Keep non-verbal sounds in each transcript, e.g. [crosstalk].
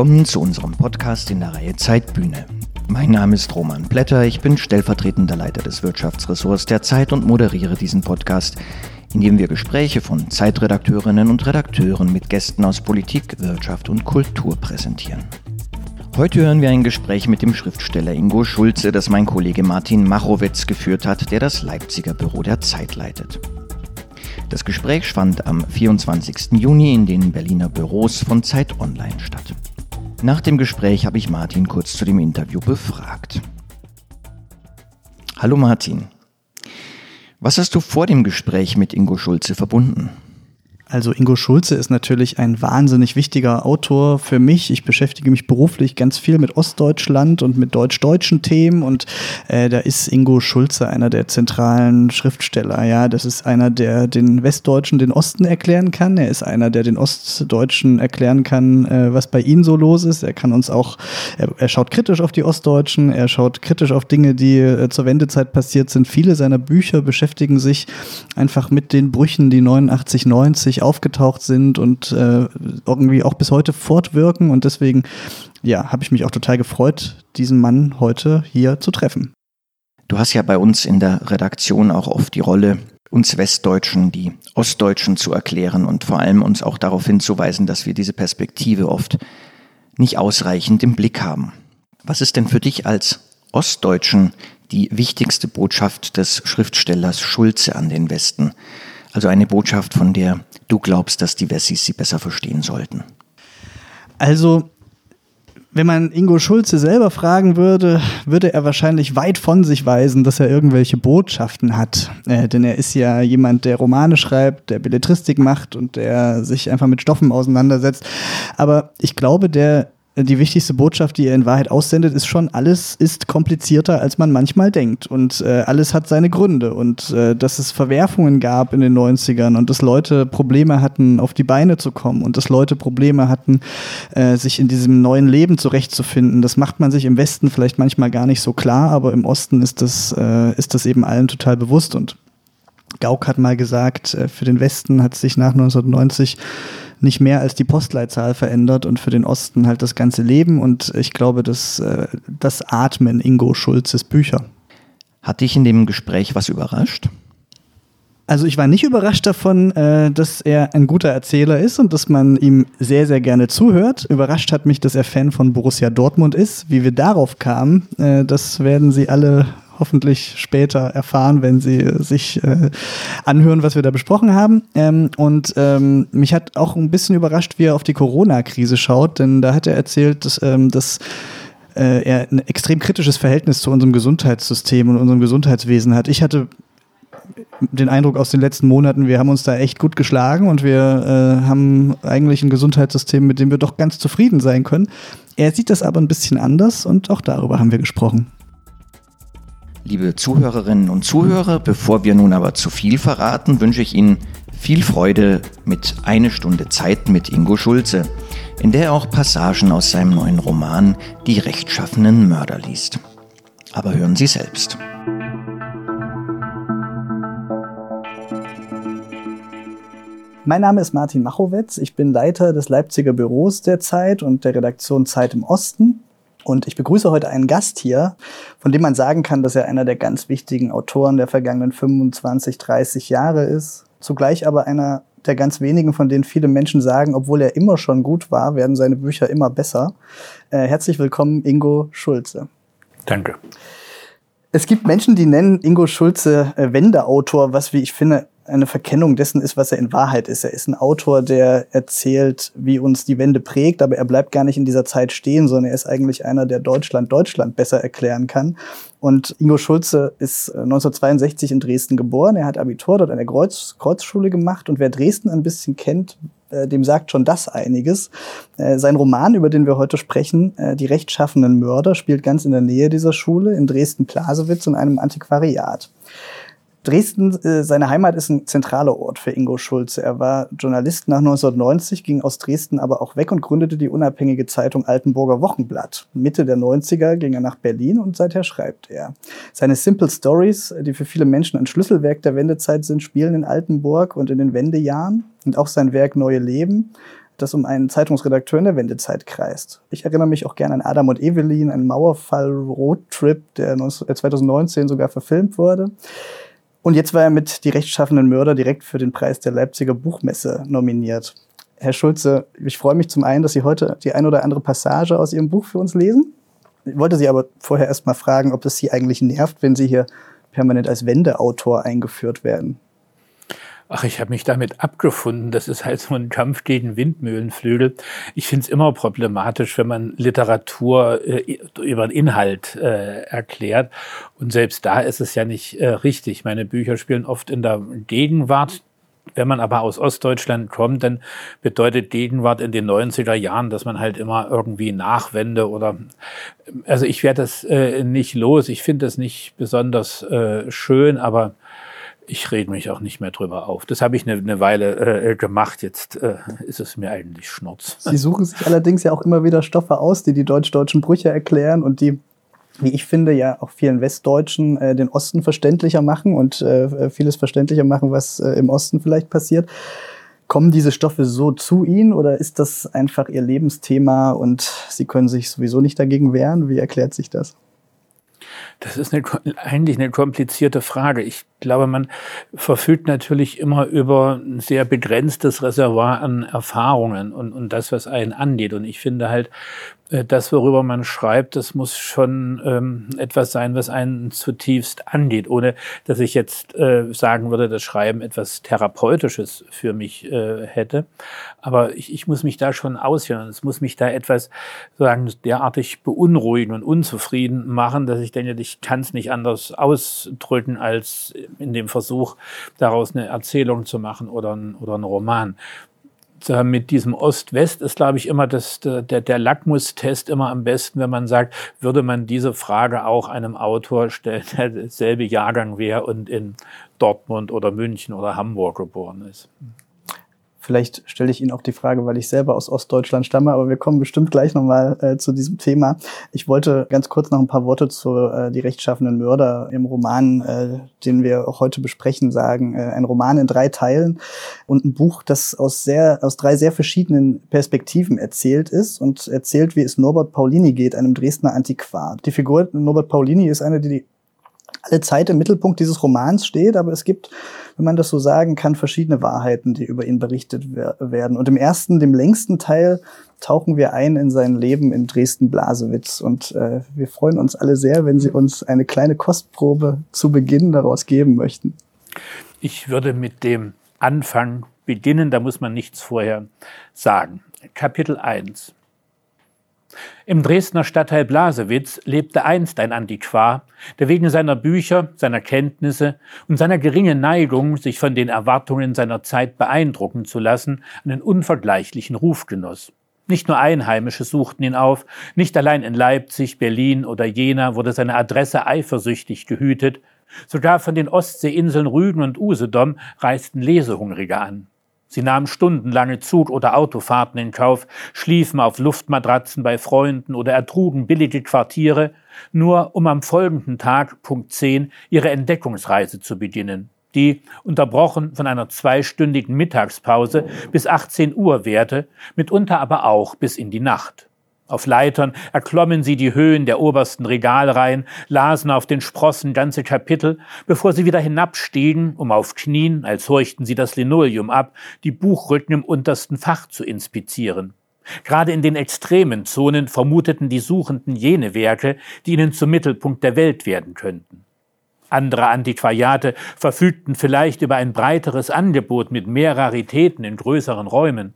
willkommen zu unserem Podcast in der Reihe Zeitbühne. Mein Name ist Roman Blätter, ich bin stellvertretender Leiter des Wirtschaftsressorts der Zeit und moderiere diesen Podcast, in dem wir Gespräche von Zeitredakteurinnen und Redakteuren mit Gästen aus Politik, Wirtschaft und Kultur präsentieren. Heute hören wir ein Gespräch mit dem Schriftsteller Ingo Schulze, das mein Kollege Martin Machowitz geführt hat, der das Leipziger Büro der Zeit leitet. Das Gespräch fand am 24. Juni in den Berliner Büros von Zeit Online statt. Nach dem Gespräch habe ich Martin kurz zu dem Interview befragt. Hallo Martin. Was hast du vor dem Gespräch mit Ingo Schulze verbunden? Also Ingo Schulze ist natürlich ein wahnsinnig wichtiger Autor für mich. Ich beschäftige mich beruflich ganz viel mit Ostdeutschland und mit deutsch-deutschen Themen und äh, da ist Ingo Schulze einer der zentralen Schriftsteller. Ja, das ist einer, der den Westdeutschen den Osten erklären kann. Er ist einer, der den Ostdeutschen erklären kann, äh, was bei ihnen so los ist. Er kann uns auch, er, er, schaut kritisch auf die Ostdeutschen, er schaut kritisch auf Dinge, die äh, zur Wendezeit passiert sind. Viele seiner Bücher beschäftigen sich einfach mit den Brüchen, die 89, 90 aufgetaucht sind und äh, irgendwie auch bis heute fortwirken. Und deswegen, ja, habe ich mich auch total gefreut, diesen Mann heute hier zu treffen. Du hast ja bei uns in der Redaktion auch oft die Rolle, uns Westdeutschen die Ostdeutschen zu erklären und vor allem uns auch darauf hinzuweisen, dass wir diese Perspektive oft nicht ausreichend im Blick haben. Was ist denn für dich als Ostdeutschen die wichtigste Botschaft des Schriftstellers Schulze an den Westen? Also eine Botschaft, von der du glaubst, dass die Wessis sie besser verstehen sollten. Also wenn man Ingo Schulze selber fragen würde, würde er wahrscheinlich weit von sich weisen, dass er irgendwelche Botschaften hat. Äh, denn er ist ja jemand, der Romane schreibt, der Belletristik macht und der sich einfach mit Stoffen auseinandersetzt. Aber ich glaube, der die wichtigste Botschaft, die er in Wahrheit aussendet, ist schon, alles ist komplizierter, als man manchmal denkt. Und äh, alles hat seine Gründe. Und äh, dass es Verwerfungen gab in den 90ern und dass Leute Probleme hatten, auf die Beine zu kommen und dass Leute Probleme hatten, äh, sich in diesem neuen Leben zurechtzufinden, das macht man sich im Westen vielleicht manchmal gar nicht so klar, aber im Osten ist das, äh, ist das eben allen total bewusst. Und Gauck hat mal gesagt, äh, für den Westen hat sich nach 1990 nicht mehr als die Postleitzahl verändert und für den Osten halt das ganze Leben. Und ich glaube, dass äh, das Atmen Ingo Schulzes Bücher. Hat dich in dem Gespräch was überrascht? Also ich war nicht überrascht davon, äh, dass er ein guter Erzähler ist und dass man ihm sehr, sehr gerne zuhört. Überrascht hat mich, dass er Fan von Borussia Dortmund ist. Wie wir darauf kamen, das werden Sie alle hoffentlich später erfahren, wenn Sie sich äh, anhören, was wir da besprochen haben. Ähm, und ähm, mich hat auch ein bisschen überrascht, wie er auf die Corona-Krise schaut, denn da hat er erzählt, dass, ähm, dass äh, er ein extrem kritisches Verhältnis zu unserem Gesundheitssystem und unserem Gesundheitswesen hat. Ich hatte den Eindruck aus den letzten Monaten, wir haben uns da echt gut geschlagen und wir äh, haben eigentlich ein Gesundheitssystem, mit dem wir doch ganz zufrieden sein können. Er sieht das aber ein bisschen anders und auch darüber haben wir gesprochen. Liebe Zuhörerinnen und Zuhörer, bevor wir nun aber zu viel verraten, wünsche ich Ihnen viel Freude mit Eine Stunde Zeit mit Ingo Schulze, in der er auch Passagen aus seinem neuen Roman Die rechtschaffenen Mörder liest. Aber hören Sie selbst. Mein Name ist Martin Machowetz. Ich bin Leiter des Leipziger Büros der Zeit und der Redaktion Zeit im Osten. Und ich begrüße heute einen Gast hier, von dem man sagen kann, dass er einer der ganz wichtigen Autoren der vergangenen 25, 30 Jahre ist. Zugleich aber einer der ganz wenigen, von denen viele Menschen sagen, obwohl er immer schon gut war, werden seine Bücher immer besser. Äh, herzlich willkommen, Ingo Schulze. Danke. Es gibt Menschen, die nennen Ingo Schulze äh, Wendeautor, was, wie ich finde, eine Verkennung dessen ist, was er in Wahrheit ist. Er ist ein Autor, der erzählt, wie uns die Wende prägt, aber er bleibt gar nicht in dieser Zeit stehen, sondern er ist eigentlich einer, der Deutschland Deutschland besser erklären kann. Und Ingo Schulze ist 1962 äh, in Dresden geboren. Er hat Abitur dort an der Kreuz Kreuzschule gemacht. Und wer Dresden ein bisschen kennt, äh, dem sagt schon das einiges. Äh, sein Roman, über den wir heute sprechen, Die rechtschaffenen Mörder, spielt ganz in der Nähe dieser Schule in Dresden-Plasewitz in einem Antiquariat. Dresden, äh, seine Heimat ist ein zentraler Ort für Ingo Schulze. Er war Journalist nach 1990, ging aus Dresden aber auch weg und gründete die unabhängige Zeitung Altenburger Wochenblatt. Mitte der 90er ging er nach Berlin und seither schreibt er. Seine Simple Stories, die für viele Menschen ein Schlüsselwerk der Wendezeit sind, spielen in Altenburg und in den Wendejahren und auch sein Werk Neue Leben das um einen Zeitungsredakteur in der Wendezeit kreist. Ich erinnere mich auch gerne an Adam und Evelyn, einen Mauerfall-Roadtrip, der 2019 sogar verfilmt wurde. Und jetzt war er mit Die rechtschaffenden Mörder direkt für den Preis der Leipziger Buchmesse nominiert. Herr Schulze, ich freue mich zum einen, dass Sie heute die ein oder andere Passage aus Ihrem Buch für uns lesen. Ich wollte Sie aber vorher erst mal fragen, ob es Sie eigentlich nervt, wenn Sie hier permanent als Wendeautor eingeführt werden. Ach, ich habe mich damit abgefunden. Das ist halt so ein Kampf gegen Windmühlenflügel. Ich finde es immer problematisch, wenn man Literatur äh, über den Inhalt äh, erklärt. Und selbst da ist es ja nicht äh, richtig. Meine Bücher spielen oft in der Gegenwart. Wenn man aber aus Ostdeutschland kommt, dann bedeutet Gegenwart in den 90er Jahren, dass man halt immer irgendwie Nachwende oder also ich werde das äh, nicht los. Ich finde das nicht besonders äh, schön, aber ich rede mich auch nicht mehr drüber auf. Das habe ich eine, eine Weile äh, gemacht. Jetzt äh, ist es mir eigentlich Schnurz. Sie suchen sich allerdings ja auch immer wieder Stoffe aus, die die deutsch-deutschen Brüche erklären und die, wie ich finde, ja auch vielen Westdeutschen äh, den Osten verständlicher machen und äh, vieles verständlicher machen, was äh, im Osten vielleicht passiert. Kommen diese Stoffe so zu Ihnen oder ist das einfach Ihr Lebensthema und Sie können sich sowieso nicht dagegen wehren? Wie erklärt sich das? Das ist eine, eigentlich eine komplizierte Frage. Ich glaube, man verfügt natürlich immer über ein sehr begrenztes Reservoir an Erfahrungen und, und das, was einen angeht. Und ich finde halt, äh, das, worüber man schreibt, das muss schon ähm, etwas sein, was einen zutiefst angeht, ohne dass ich jetzt äh, sagen würde, dass Schreiben etwas Therapeutisches für mich äh, hätte. Aber ich, ich muss mich da schon aushören. Es muss mich da etwas sagen, derartig beunruhigen und unzufrieden machen, dass ich denke, ich kann es nicht anders ausdrücken, als in dem Versuch, daraus eine Erzählung zu machen oder ein, oder ein Roman mit diesem Ost-West ist, glaube ich, immer das, der, der Lackmustest immer am besten, wenn man sagt, würde man diese Frage auch einem Autor stellen, der dasselbe Jahrgang wäre und in Dortmund oder München oder Hamburg geboren ist. Vielleicht stelle ich Ihnen auch die Frage, weil ich selber aus Ostdeutschland stamme, aber wir kommen bestimmt gleich nochmal äh, zu diesem Thema. Ich wollte ganz kurz noch ein paar Worte zu äh, Die rechtschaffenden Mörder im Roman, äh, den wir auch heute besprechen, sagen. Äh, ein Roman in drei Teilen und ein Buch, das aus, sehr, aus drei sehr verschiedenen Perspektiven erzählt ist und erzählt, wie es Norbert Paulini geht, einem Dresdner Antiquar. Die Figur Norbert Paulini ist eine, die alle Zeit im Mittelpunkt dieses Romans steht, aber es gibt, wenn man das so sagen kann, verschiedene Wahrheiten, die über ihn berichtet werden. Und im ersten, dem längsten Teil tauchen wir ein in sein Leben in Dresden-Blasewitz. Und äh, wir freuen uns alle sehr, wenn Sie uns eine kleine Kostprobe zu Beginn daraus geben möchten. Ich würde mit dem Anfang beginnen, da muss man nichts vorher sagen. Kapitel 1. Im Dresdner Stadtteil Blasewitz lebte einst ein Antiquar, der wegen seiner Bücher, seiner Kenntnisse und seiner geringen Neigung, sich von den Erwartungen seiner Zeit beeindrucken zu lassen, einen unvergleichlichen Ruf genoss. Nicht nur Einheimische suchten ihn auf, nicht allein in Leipzig, Berlin oder Jena wurde seine Adresse eifersüchtig gehütet, sogar von den Ostseeinseln Rügen und Usedom reisten Lesehungrige an. Sie nahmen stundenlange Zug- oder Autofahrten in Kauf, schliefen auf Luftmatratzen bei Freunden oder ertrugen billige Quartiere, nur um am folgenden Tag, Punkt 10, ihre Entdeckungsreise zu beginnen, die, unterbrochen von einer zweistündigen Mittagspause, bis 18 Uhr währte, mitunter aber auch bis in die Nacht. Auf Leitern erklommen sie die Höhen der obersten Regalreihen, lasen auf den Sprossen ganze Kapitel, bevor sie wieder hinabstiegen, um auf Knien, als horchten sie das Linoleum ab, die Buchrücken im untersten Fach zu inspizieren. Gerade in den extremen Zonen vermuteten die Suchenden jene Werke, die ihnen zum Mittelpunkt der Welt werden könnten. Andere Antiquariate verfügten vielleicht über ein breiteres Angebot mit mehr Raritäten in größeren Räumen.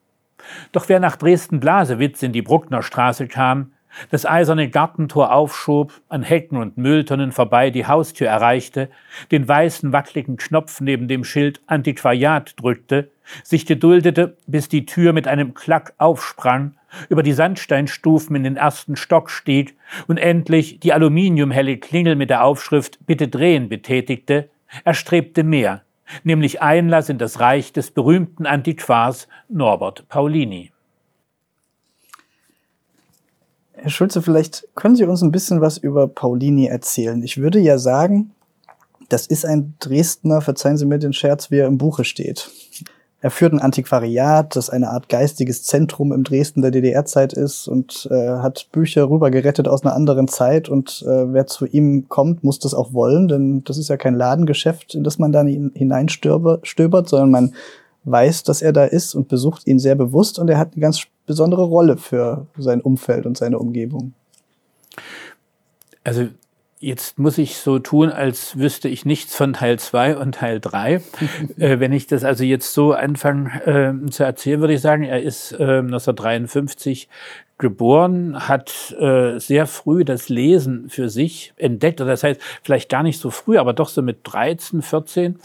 Doch wer nach Dresden-Blasewitz in die Brucknerstraße kam, das eiserne Gartentor aufschob, an Hecken und Mülltonnen vorbei die Haustür erreichte, den weißen wackligen Knopf neben dem Schild Antiquariat drückte, sich geduldete, bis die Tür mit einem Klack aufsprang, über die Sandsteinstufen in den ersten Stock stieg und endlich die aluminiumhelle Klingel mit der Aufschrift Bitte drehen betätigte, erstrebte mehr, nämlich Einlass in das Reich des berühmten Antiquars Norbert Paulini. Herr Schulze, vielleicht können Sie uns ein bisschen was über Paulini erzählen. Ich würde ja sagen, das ist ein Dresdner, verzeihen Sie mir den Scherz, wie er im Buche steht. Er führt ein Antiquariat, das eine Art geistiges Zentrum im Dresden der DDR-Zeit ist und äh, hat Bücher rübergerettet aus einer anderen Zeit. Und äh, wer zu ihm kommt, muss das auch wollen, denn das ist ja kein Ladengeschäft, in das man dann hineinstöbert, sondern man weiß, dass er da ist und besucht ihn sehr bewusst und er hat eine ganz besondere Rolle für sein Umfeld und seine Umgebung. Also Jetzt muss ich so tun, als wüsste ich nichts von Teil 2 und Teil 3. [laughs] äh, wenn ich das also jetzt so anfange äh, zu erzählen, würde ich sagen, er ist äh, 1953 geboren, hat äh, sehr früh das Lesen für sich entdeckt. Das heißt, vielleicht gar nicht so früh, aber doch so mit 13, 14.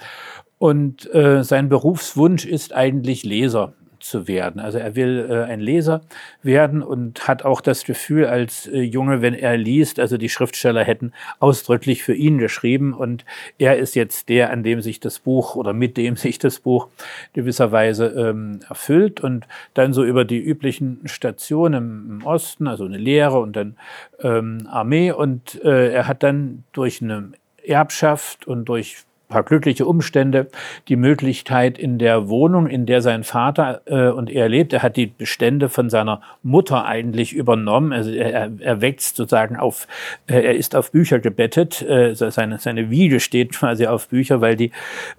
Und äh, sein Berufswunsch ist eigentlich Leser zu werden. Also er will äh, ein Leser werden und hat auch das Gefühl als äh, Junge, wenn er liest, also die Schriftsteller hätten ausdrücklich für ihn geschrieben und er ist jetzt der, an dem sich das Buch oder mit dem [laughs] sich das Buch gewisserweise ähm, erfüllt und dann so über die üblichen Stationen im, Osten, also eine Lehre und dann ähm, Armee und äh, er hat dann durch eine Erbschaft und durch paar glückliche Umstände die Möglichkeit in der Wohnung, in der sein Vater äh, und er lebt, er hat die Bestände von seiner Mutter eigentlich übernommen. Also er, er wächst sozusagen auf, äh, er ist auf Bücher gebettet. Äh, seine, seine Wiege steht quasi auf Bücher, weil die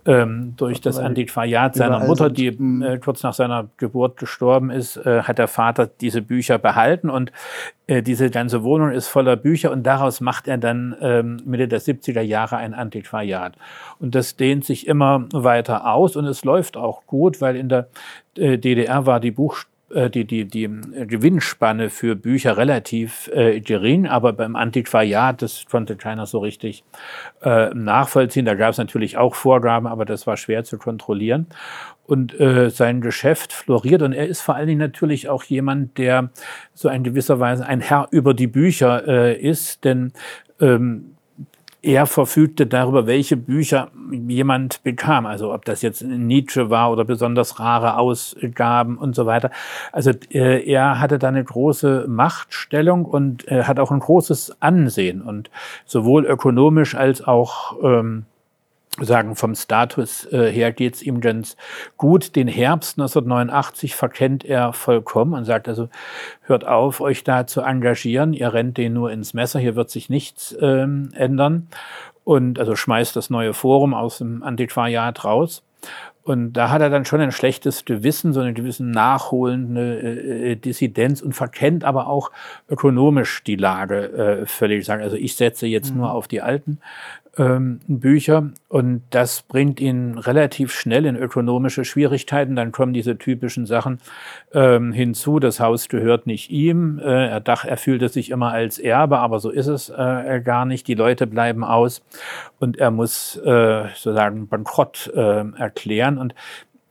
ähm, durch das Antiquariat seiner Mutter, die hm. äh, kurz nach seiner Geburt gestorben ist, äh, hat der Vater diese Bücher behalten und äh, diese ganze Wohnung ist voller Bücher und daraus macht er dann ähm, Mitte der 70er Jahre ein Antiquariat. Und das dehnt sich immer weiter aus und es läuft auch gut, weil in der äh, DDR war die Buch äh, die, die, die Gewinnspanne für Bücher relativ äh, gering, aber beim Antiquariat, das konnte keiner so richtig äh, nachvollziehen. Da gab es natürlich auch Vorgaben, aber das war schwer zu kontrollieren. Und äh, sein Geschäft floriert und er ist vor allen Dingen natürlich auch jemand, der so in gewisser Weise ein Herr über die Bücher äh, ist, denn ähm, er verfügte darüber, welche Bücher jemand bekam. Also ob das jetzt Nietzsche war oder besonders rare Ausgaben und so weiter. Also äh, er hatte da eine große Machtstellung und äh, hat auch ein großes Ansehen und sowohl ökonomisch als auch ähm, sagen, vom Status äh, her geht's ihm ganz gut. Den Herbst 1989 verkennt er vollkommen und sagt also, hört auf, euch da zu engagieren, ihr rennt den nur ins Messer, hier wird sich nichts ähm, ändern. Und also schmeißt das neue Forum aus dem Antiquariat raus. Und da hat er dann schon ein schlechtes Gewissen, so eine gewisse nachholende äh, äh, Dissidenz und verkennt aber auch ökonomisch die Lage äh, völlig. Sagen, also ich setze jetzt mhm. nur auf die alten ähm, Bücher und das bringt ihn relativ schnell in ökonomische Schwierigkeiten. Dann kommen diese typischen Sachen ähm, hinzu. Das Haus gehört nicht ihm. Äh, er, dachte, er fühlte sich immer als Erbe, aber so ist es äh, gar nicht. Die Leute bleiben aus und er muss äh, sozusagen Bankrott äh, erklären. Und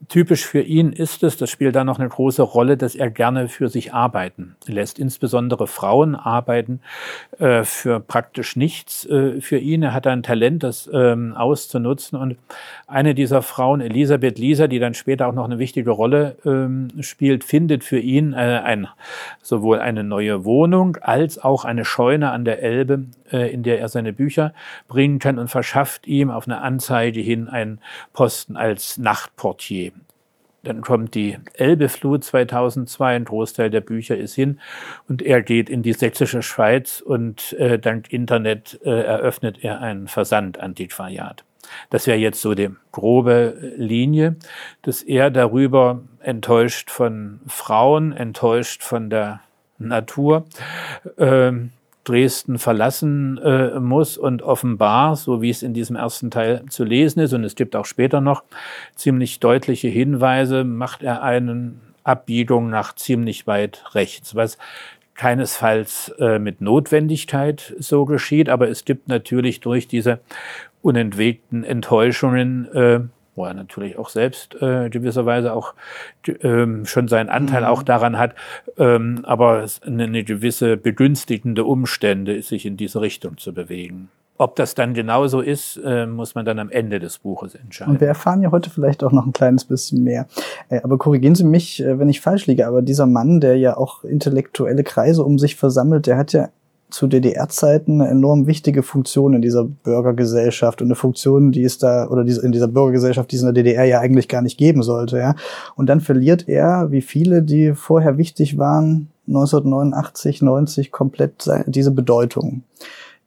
Typisch für ihn ist es, das spielt da noch eine große Rolle, dass er gerne für sich arbeiten lässt. Insbesondere Frauen arbeiten äh, für praktisch nichts äh, für ihn. Er hat ein Talent, das ähm, auszunutzen. Und eine dieser Frauen, Elisabeth Lisa, die dann später auch noch eine wichtige Rolle ähm, spielt, findet für ihn äh, ein, sowohl eine neue Wohnung als auch eine Scheune an der Elbe, in der er seine Bücher bringen kann und verschafft ihm auf eine Anzeige hin einen Posten als Nachtportier. Dann kommt die Elbeflut 2002, ein Großteil der Bücher ist hin und er geht in die sächsische Schweiz und äh, dank Internet äh, eröffnet er ein Versandantiquariat. Das wäre jetzt so die grobe Linie, dass er darüber enttäuscht von Frauen, enttäuscht von der Natur, ähm, Dresden verlassen äh, muss und offenbar, so wie es in diesem ersten Teil zu lesen ist, und es gibt auch später noch ziemlich deutliche Hinweise, macht er eine Abbiegung nach ziemlich weit rechts, was keinesfalls äh, mit Notwendigkeit so geschieht, aber es gibt natürlich durch diese unentwegten Enttäuschungen äh, wo er natürlich auch selbst äh, gewisserweise auch ähm, schon seinen Anteil mhm. auch daran hat, ähm, aber eine, eine gewisse begünstigende Umstände, sich in diese Richtung zu bewegen. Ob das dann genauso ist, äh, muss man dann am Ende des Buches entscheiden. Und wir erfahren ja heute vielleicht auch noch ein kleines bisschen mehr. Äh, aber korrigieren Sie mich, äh, wenn ich falsch liege, aber dieser Mann, der ja auch intellektuelle Kreise um sich versammelt, der hat ja zu DDR-Zeiten eine enorm wichtige Funktion in dieser Bürgergesellschaft und eine Funktion, die es da oder in dieser Bürgergesellschaft, die es in der DDR ja eigentlich gar nicht geben sollte. Ja. Und dann verliert er, wie viele, die vorher wichtig waren, 1989, 90 komplett diese Bedeutung.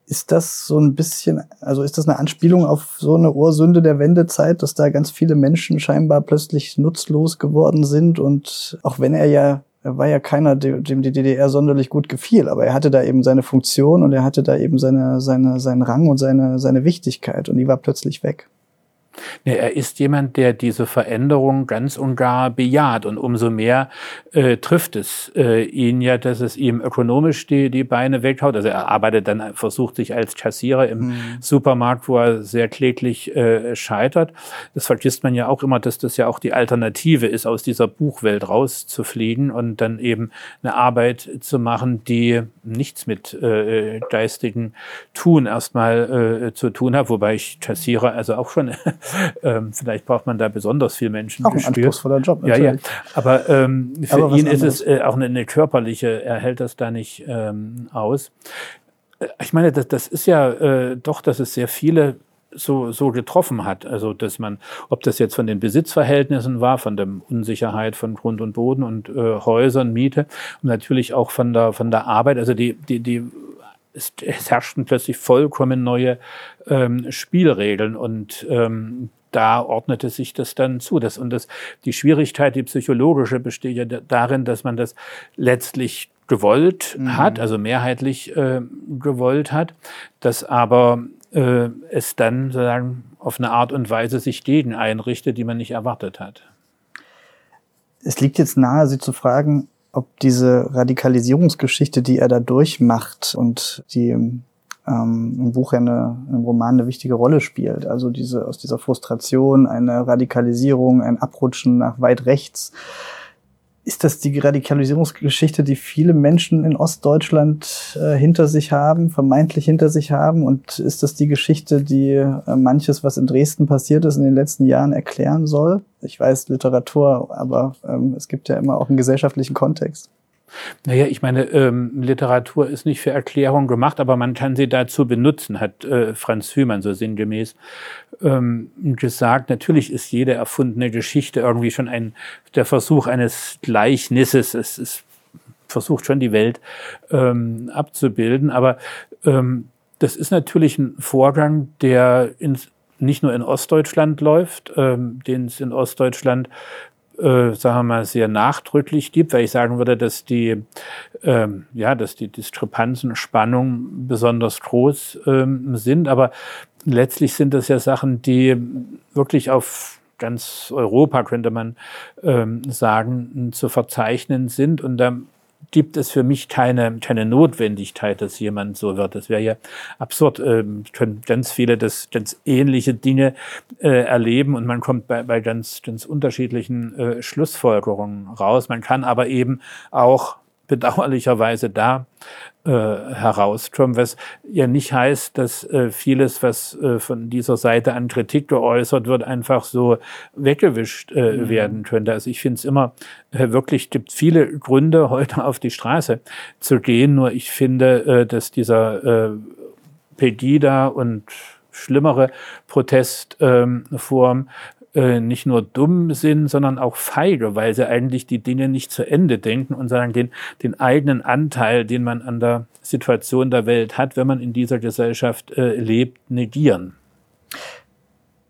Ist das so ein bisschen, also ist das eine Anspielung auf so eine Ursünde der Wendezeit, dass da ganz viele Menschen scheinbar plötzlich nutzlos geworden sind und auch wenn er ja war ja keiner, dem die DDR sonderlich gut gefiel, aber er hatte da eben seine Funktion und er hatte da eben seine, seine, seinen Rang und seine, seine Wichtigkeit und die war plötzlich weg. Nee, er ist jemand, der diese Veränderung ganz und gar bejaht. Und umso mehr äh, trifft es äh, ihn ja, dass es ihm ökonomisch die, die Beine weghaut. Also er arbeitet dann, versucht sich als Kassierer im mhm. Supermarkt, wo er sehr kläglich äh, scheitert. Das vergisst man ja auch immer, dass das ja auch die Alternative ist, aus dieser Buchwelt rauszufliegen und dann eben eine Arbeit zu machen, die nichts mit äh, geistigen Tun erstmal äh, zu tun hat. Wobei ich Kassierer also auch schon ähm, vielleicht braucht man da besonders viel Menschen. Auch ein anspruchsvoller Job, natürlich. Ja, ja. Aber ähm, für Aber ihn ist es äh, auch eine, eine, körperliche, er hält das da nicht ähm, aus. Äh, ich meine, das, das ist ja äh, doch, dass es sehr viele so, so getroffen hat. Also, dass man, ob das jetzt von den Besitzverhältnissen war, von der Unsicherheit von Grund und Boden und äh, Häusern, Miete und natürlich auch von der, von der Arbeit. Also die, die, die es, es herrschten plötzlich vollkommen neue ähm, Spielregeln und ähm, da ordnete sich das dann zu. Das, und das, die Schwierigkeit, die psychologische, besteht ja darin, dass man das letztlich gewollt mhm. hat, also mehrheitlich äh, gewollt hat, dass aber äh, es dann sozusagen auf eine Art und Weise sich gegen einrichtet, die man nicht erwartet hat. Es liegt jetzt nahe, Sie zu fragen, ob diese Radikalisierungsgeschichte, die er da durchmacht und die ähm, im Buch eine, im Roman eine wichtige Rolle spielt. Also diese aus dieser Frustration eine Radikalisierung, ein Abrutschen nach weit rechts, ist das die Radikalisierungsgeschichte, die viele Menschen in Ostdeutschland äh, hinter sich haben, vermeintlich hinter sich haben? Und ist das die Geschichte, die äh, manches, was in Dresden passiert ist, in den letzten Jahren erklären soll? Ich weiß Literatur, aber ähm, es gibt ja immer auch einen gesellschaftlichen Kontext. Naja, ich meine, ähm, Literatur ist nicht für Erklärung gemacht, aber man kann sie dazu benutzen, hat äh, Franz Hümann so sinngemäß ähm, gesagt. Natürlich ist jede erfundene Geschichte irgendwie schon ein, der Versuch eines Gleichnisses. Es, es versucht schon die Welt ähm, abzubilden, aber ähm, das ist natürlich ein Vorgang, der in, nicht nur in Ostdeutschland läuft, ähm, den es in Ostdeutschland äh, sagen wir mal, sehr nachdrücklich gibt, weil ich sagen würde, dass die, ähm, ja, dass die Diskrepanzen, Spannungen besonders groß ähm, sind. Aber letztlich sind das ja Sachen, die wirklich auf ganz Europa, könnte man ähm, sagen, zu verzeichnen sind. Und da gibt es für mich keine, keine Notwendigkeit, dass jemand so wird. Das wäre ja absurd. Ähm, können ganz viele das ganz ähnliche Dinge äh, erleben und man kommt bei, bei ganz, ganz unterschiedlichen äh, Schlussfolgerungen raus. Man kann aber eben auch bedauerlicherweise da äh, herauskommen, was ja nicht heißt, dass äh, vieles, was äh, von dieser Seite an Kritik geäußert wird, einfach so weggewischt äh, mhm. werden könnte. Also ich finde es immer äh, wirklich, gibt viele Gründe, [laughs] heute auf die Straße zu gehen, nur ich finde, äh, dass dieser äh, Pegida und schlimmere Protestform äh, nicht nur dumm sind, sondern auch feige, weil sie eigentlich die Dinge nicht zu Ende denken und sagen, den, den eigenen Anteil, den man an der Situation der Welt hat, wenn man in dieser Gesellschaft äh, lebt, negieren.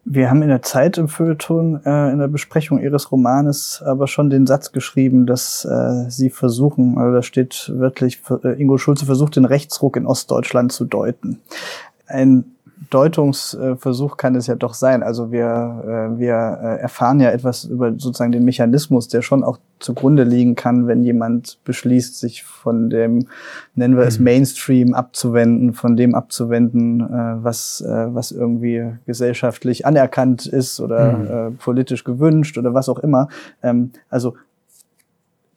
Wir haben in der Zeit im Feuilleton, äh, in der Besprechung Ihres Romanes, aber schon den Satz geschrieben, dass äh, Sie versuchen, also da steht wirklich, äh, Ingo Schulze versucht, den Rechtsruck in Ostdeutschland zu deuten. Ein Deutungsversuch kann es ja doch sein. Also wir, äh, wir äh, erfahren ja etwas über sozusagen den Mechanismus, der schon auch zugrunde liegen kann, wenn jemand beschließt, sich von dem, nennen wir es mhm. Mainstream abzuwenden, von dem abzuwenden, äh, was, was irgendwie gesellschaftlich anerkannt ist oder mhm. politisch gewünscht oder was auch immer. Ähm, also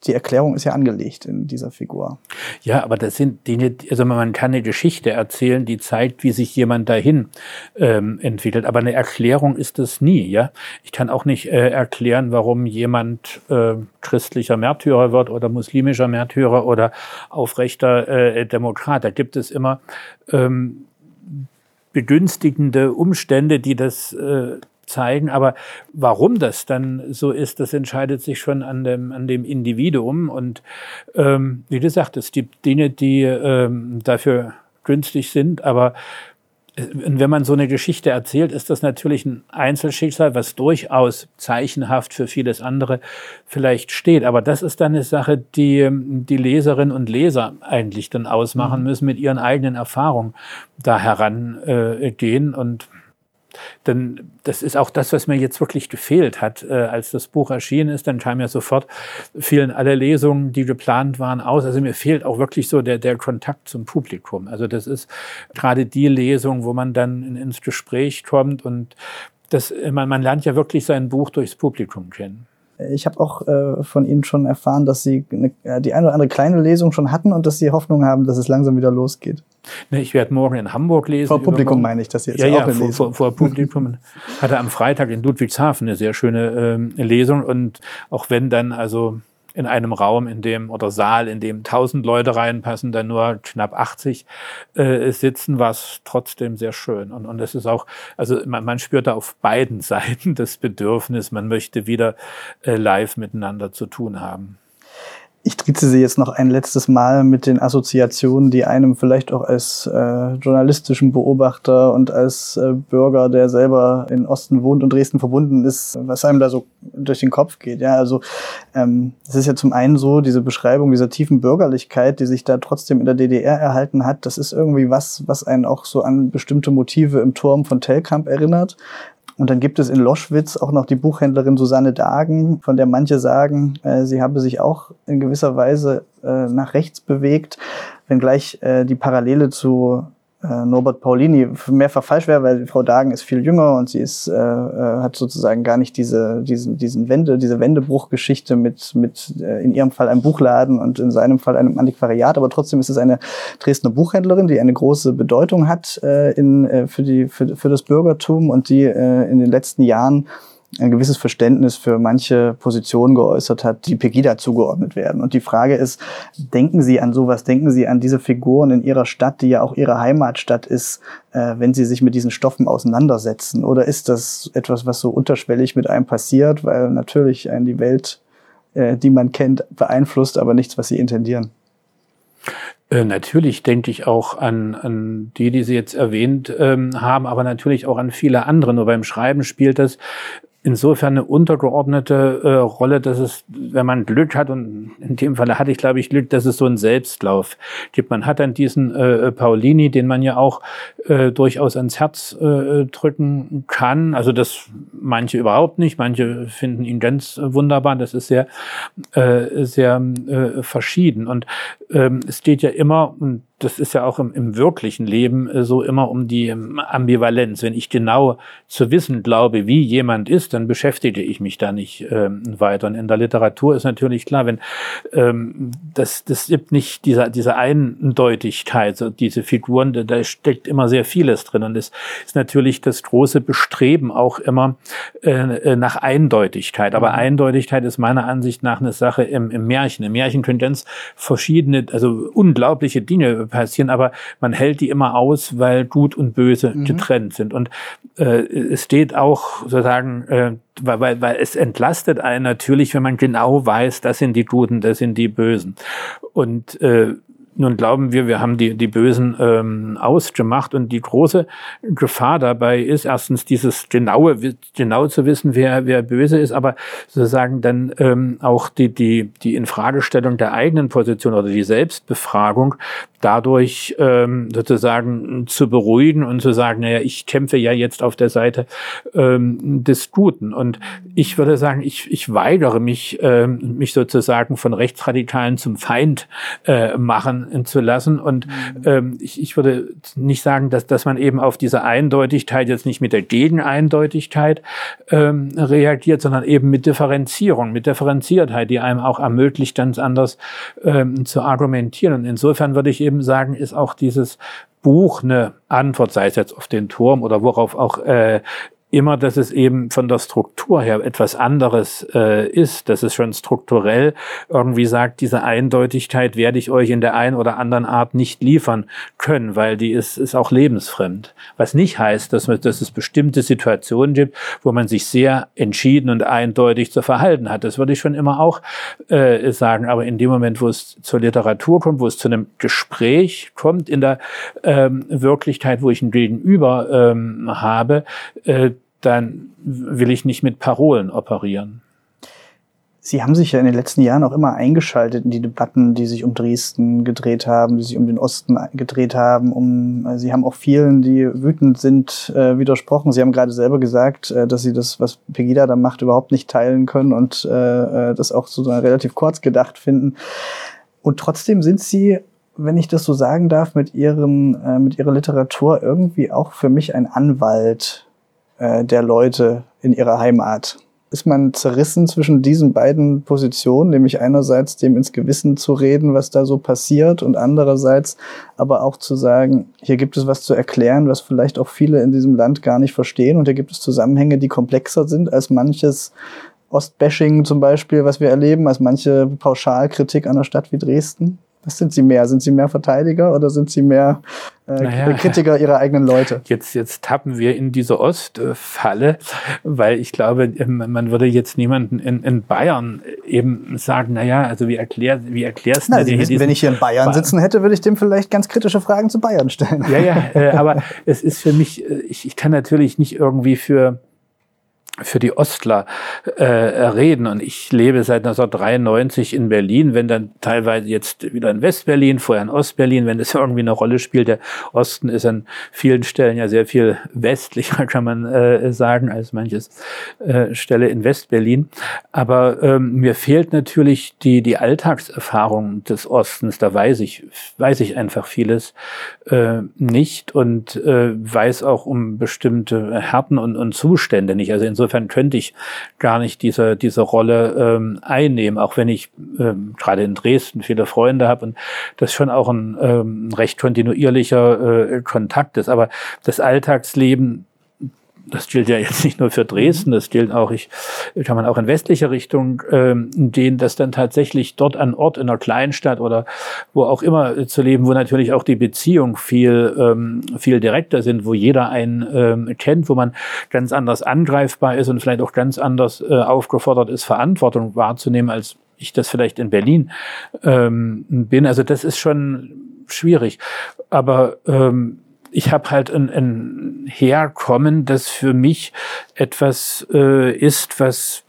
die Erklärung ist ja angelegt in dieser Figur. Ja, aber das sind Dinge, also man kann eine Geschichte erzählen, die zeigt, wie sich jemand dahin ähm, entwickelt. Aber eine Erklärung ist es nie, ja. Ich kann auch nicht äh, erklären, warum jemand äh, christlicher Märtyrer wird oder muslimischer Märtyrer oder aufrechter äh, Demokrat. Da gibt es immer ähm, begünstigende Umstände, die das äh, zeigen. Aber warum das dann so ist, das entscheidet sich schon an dem, an dem Individuum. Und ähm, wie gesagt, es gibt Dinge, die ähm, dafür günstig sind, aber äh, wenn man so eine Geschichte erzählt, ist das natürlich ein Einzelschicksal, was durchaus zeichenhaft für vieles andere vielleicht steht. Aber das ist dann eine Sache, die die Leserinnen und Leser eigentlich dann ausmachen mhm. müssen, mit ihren eigenen Erfahrungen da herangehen. Äh, und denn das ist auch das, was mir jetzt wirklich gefehlt hat, äh, als das Buch erschienen ist. Dann kam ja sofort, fielen alle Lesungen, die geplant waren, aus. Also mir fehlt auch wirklich so der, der Kontakt zum Publikum. Also das ist gerade die Lesung, wo man dann in, ins Gespräch kommt und das, man, man lernt ja wirklich sein Buch durchs Publikum kennen. Ich habe auch äh, von Ihnen schon erfahren, dass Sie eine, äh, die eine oder andere kleine Lesung schon hatten und dass Sie Hoffnung haben, dass es langsam wieder losgeht. Ne, ich werde morgen in Hamburg lesen. Vor Publikum meine ich, Sie jetzt ja, ja, vor, vor, vor Publikum. [laughs] hatte am Freitag in Ludwigshafen eine sehr schöne ähm, Lesung und auch wenn dann also in einem Raum, in dem oder Saal, in dem tausend Leute reinpassen, dann nur knapp 80 äh, sitzen, war es trotzdem sehr schön. Und, und es ist auch, also man, man spürt da auf beiden [laughs] Seiten das Bedürfnis, man möchte wieder äh, live miteinander zu tun haben ich trieze sie jetzt noch ein letztes Mal mit den Assoziationen, die einem vielleicht auch als äh, journalistischen Beobachter und als äh, Bürger, der selber in Osten wohnt und Dresden verbunden ist, was einem da so durch den Kopf geht. Ja, also ähm, es ist ja zum einen so diese Beschreibung dieser tiefen Bürgerlichkeit, die sich da trotzdem in der DDR erhalten hat. Das ist irgendwie was, was einen auch so an bestimmte Motive im Turm von Telkamp erinnert. Und dann gibt es in Loschwitz auch noch die Buchhändlerin Susanne Dagen, von der manche sagen, äh, sie habe sich auch in gewisser Weise äh, nach rechts bewegt, wenngleich äh, die Parallele zu äh, Norbert Paulini mehrfach falsch wäre, weil Frau Dagen ist viel jünger und sie ist, äh, äh, hat sozusagen gar nicht diese, diesen, diesen Wende, diese Wendebruchgeschichte mit, mit äh, in ihrem Fall einem Buchladen und in seinem Fall einem Antiquariat, aber trotzdem ist es eine Dresdner Buchhändlerin, die eine große Bedeutung hat äh, in, äh, für, die, für, für das Bürgertum und die äh, in den letzten Jahren ein gewisses Verständnis für manche Positionen geäußert hat, die Pegida zugeordnet werden. Und die Frage ist, denken Sie an sowas, denken Sie an diese Figuren in Ihrer Stadt, die ja auch Ihre Heimatstadt ist, äh, wenn Sie sich mit diesen Stoffen auseinandersetzen? Oder ist das etwas, was so unterschwellig mit einem passiert, weil natürlich einen die Welt, äh, die man kennt, beeinflusst, aber nichts, was Sie intendieren? Äh, natürlich denke ich auch an, an die, die Sie jetzt erwähnt ähm, haben, aber natürlich auch an viele andere. Nur beim Schreiben spielt das insofern eine untergeordnete äh, Rolle, dass es, wenn man Glück hat, und in dem Fall hatte ich, glaube ich, Glück, dass es so einen Selbstlauf gibt. Man hat dann diesen äh, Paulini, den man ja auch äh, durchaus ans Herz äh, drücken kann. Also das manche überhaupt nicht, manche finden ihn ganz wunderbar. Das ist sehr, äh, sehr äh, verschieden. Und ähm, es geht ja immer, und das ist ja auch im, im wirklichen Leben äh, so immer um die ähm, Ambivalenz. Wenn ich genau zu wissen glaube, wie jemand ist, dann beschäftige ich mich da nicht ähm, weiter. Und in der Literatur ist natürlich klar, wenn ähm, das, das gibt nicht diese, diese Eindeutigkeit, so diese Figuren, da, da steckt immer sehr vieles drin. Und es ist natürlich das große Bestreben auch immer äh, äh nach Eindeutigkeit. Aber mhm. Eindeutigkeit ist meiner Ansicht nach eine Sache im, im Märchen. Im Märchen können ganz verschiedene, also unglaubliche Dinge passieren, aber man hält die immer aus, weil Gut und Böse mhm. getrennt sind. Und äh, es steht auch sozusagen, äh, weil, weil, weil es entlastet einen natürlich, wenn man genau weiß, das sind die Guten, das sind die Bösen. Und äh, nun glauben wir, wir haben die, die Bösen ähm, ausgemacht und die große Gefahr dabei ist erstens dieses genaue, genau zu wissen, wer, wer böse ist, aber sozusagen dann ähm, auch die, die, die Infragestellung der eigenen Position oder die Selbstbefragung dadurch ähm, sozusagen zu beruhigen und zu sagen, naja, ich kämpfe ja jetzt auf der Seite ähm, des Guten. Und ich würde sagen, ich, ich weigere mich, ähm, mich sozusagen von Rechtsradikalen zum Feind äh, machen zu lassen. Und mhm. ähm, ich, ich würde nicht sagen, dass, dass man eben auf diese Eindeutigkeit jetzt nicht mit der Gegeneindeutigkeit ähm, reagiert, sondern eben mit Differenzierung, mit Differenziertheit, die einem auch ermöglicht, ganz anders ähm, zu argumentieren. Und insofern würde ich eben sagen, ist auch dieses Buch eine Antwort, sei es jetzt auf den Turm oder worauf auch äh, immer, dass es eben von der Struktur her etwas anderes äh, ist, dass es schon strukturell irgendwie sagt, diese Eindeutigkeit werde ich euch in der einen oder anderen Art nicht liefern können, weil die ist, ist auch lebensfremd. Was nicht heißt, dass, man, dass es bestimmte Situationen gibt, wo man sich sehr entschieden und eindeutig zu verhalten hat. Das würde ich schon immer auch äh, sagen. Aber in dem Moment, wo es zur Literatur kommt, wo es zu einem Gespräch kommt in der ähm, Wirklichkeit, wo ich ein Gegenüber ähm, habe, äh, dann will ich nicht mit Parolen operieren. Sie haben sich ja in den letzten Jahren auch immer eingeschaltet in die Debatten, die sich um Dresden gedreht haben, die sich um den Osten gedreht haben. Um, äh, Sie haben auch vielen, die wütend sind, äh, widersprochen. Sie haben gerade selber gesagt, äh, dass Sie das, was Pegida da macht, überhaupt nicht teilen können und äh, äh das auch so relativ kurz gedacht finden. Und trotzdem sind Sie, wenn ich das so sagen darf, mit, Ihren, äh, mit Ihrer Literatur irgendwie auch für mich ein Anwalt äh, der Leute in ihrer Heimat. Ist man zerrissen zwischen diesen beiden Positionen, nämlich einerseits dem ins Gewissen zu reden, was da so passiert, und andererseits aber auch zu sagen, hier gibt es was zu erklären, was vielleicht auch viele in diesem Land gar nicht verstehen, und hier gibt es Zusammenhänge, die komplexer sind als manches Ostbashing zum Beispiel, was wir erleben, als manche Pauschalkritik an einer Stadt wie Dresden? Was sind Sie mehr? Sind Sie mehr Verteidiger oder sind Sie mehr äh, naja, Kritiker Ihrer eigenen Leute? Jetzt, jetzt tappen wir in diese Ostfalle, weil ich glaube, ähm, man würde jetzt niemanden in, in Bayern eben sagen, naja, also wie, erklär, wie erklärst du dir wissen, Wenn ich hier in Bayern ba sitzen hätte, würde ich dem vielleicht ganz kritische Fragen zu Bayern stellen. Ja, ja, äh, aber es ist für mich, äh, ich, ich kann natürlich nicht irgendwie für für die Ostler äh, reden. Und ich lebe seit 1993 in Berlin, wenn dann teilweise jetzt wieder in Westberlin, vorher in Ostberlin, wenn das [laughs] irgendwie eine Rolle spielt. Der Osten ist an vielen Stellen ja sehr viel westlicher, kann man äh, sagen, als manches äh, Stelle in Westberlin. Aber ähm, mir fehlt natürlich die, die Alltagserfahrung des Ostens. Da weiß ich, weiß ich einfach vieles äh, nicht und äh, weiß auch um bestimmte Härten und, und Zustände nicht. Also insofern insofern könnte ich gar nicht diese, diese Rolle ähm, einnehmen, auch wenn ich ähm, gerade in Dresden viele Freunde habe und das schon auch ein ähm, recht kontinuierlicher äh, Kontakt ist. Aber das Alltagsleben das gilt ja jetzt nicht nur für Dresden, das gilt auch, ich, kann man auch in westlicher Richtung ähm, gehen, dass dann tatsächlich dort an Ort in einer Kleinstadt oder wo auch immer äh, zu leben, wo natürlich auch die Beziehungen viel, ähm, viel direkter sind, wo jeder einen ähm, kennt, wo man ganz anders angreifbar ist und vielleicht auch ganz anders äh, aufgefordert ist, Verantwortung wahrzunehmen, als ich das vielleicht in Berlin ähm, bin. Also das ist schon schwierig. Aber ähm, ich habe halt ein, ein Herkommen, das für mich etwas äh, ist, was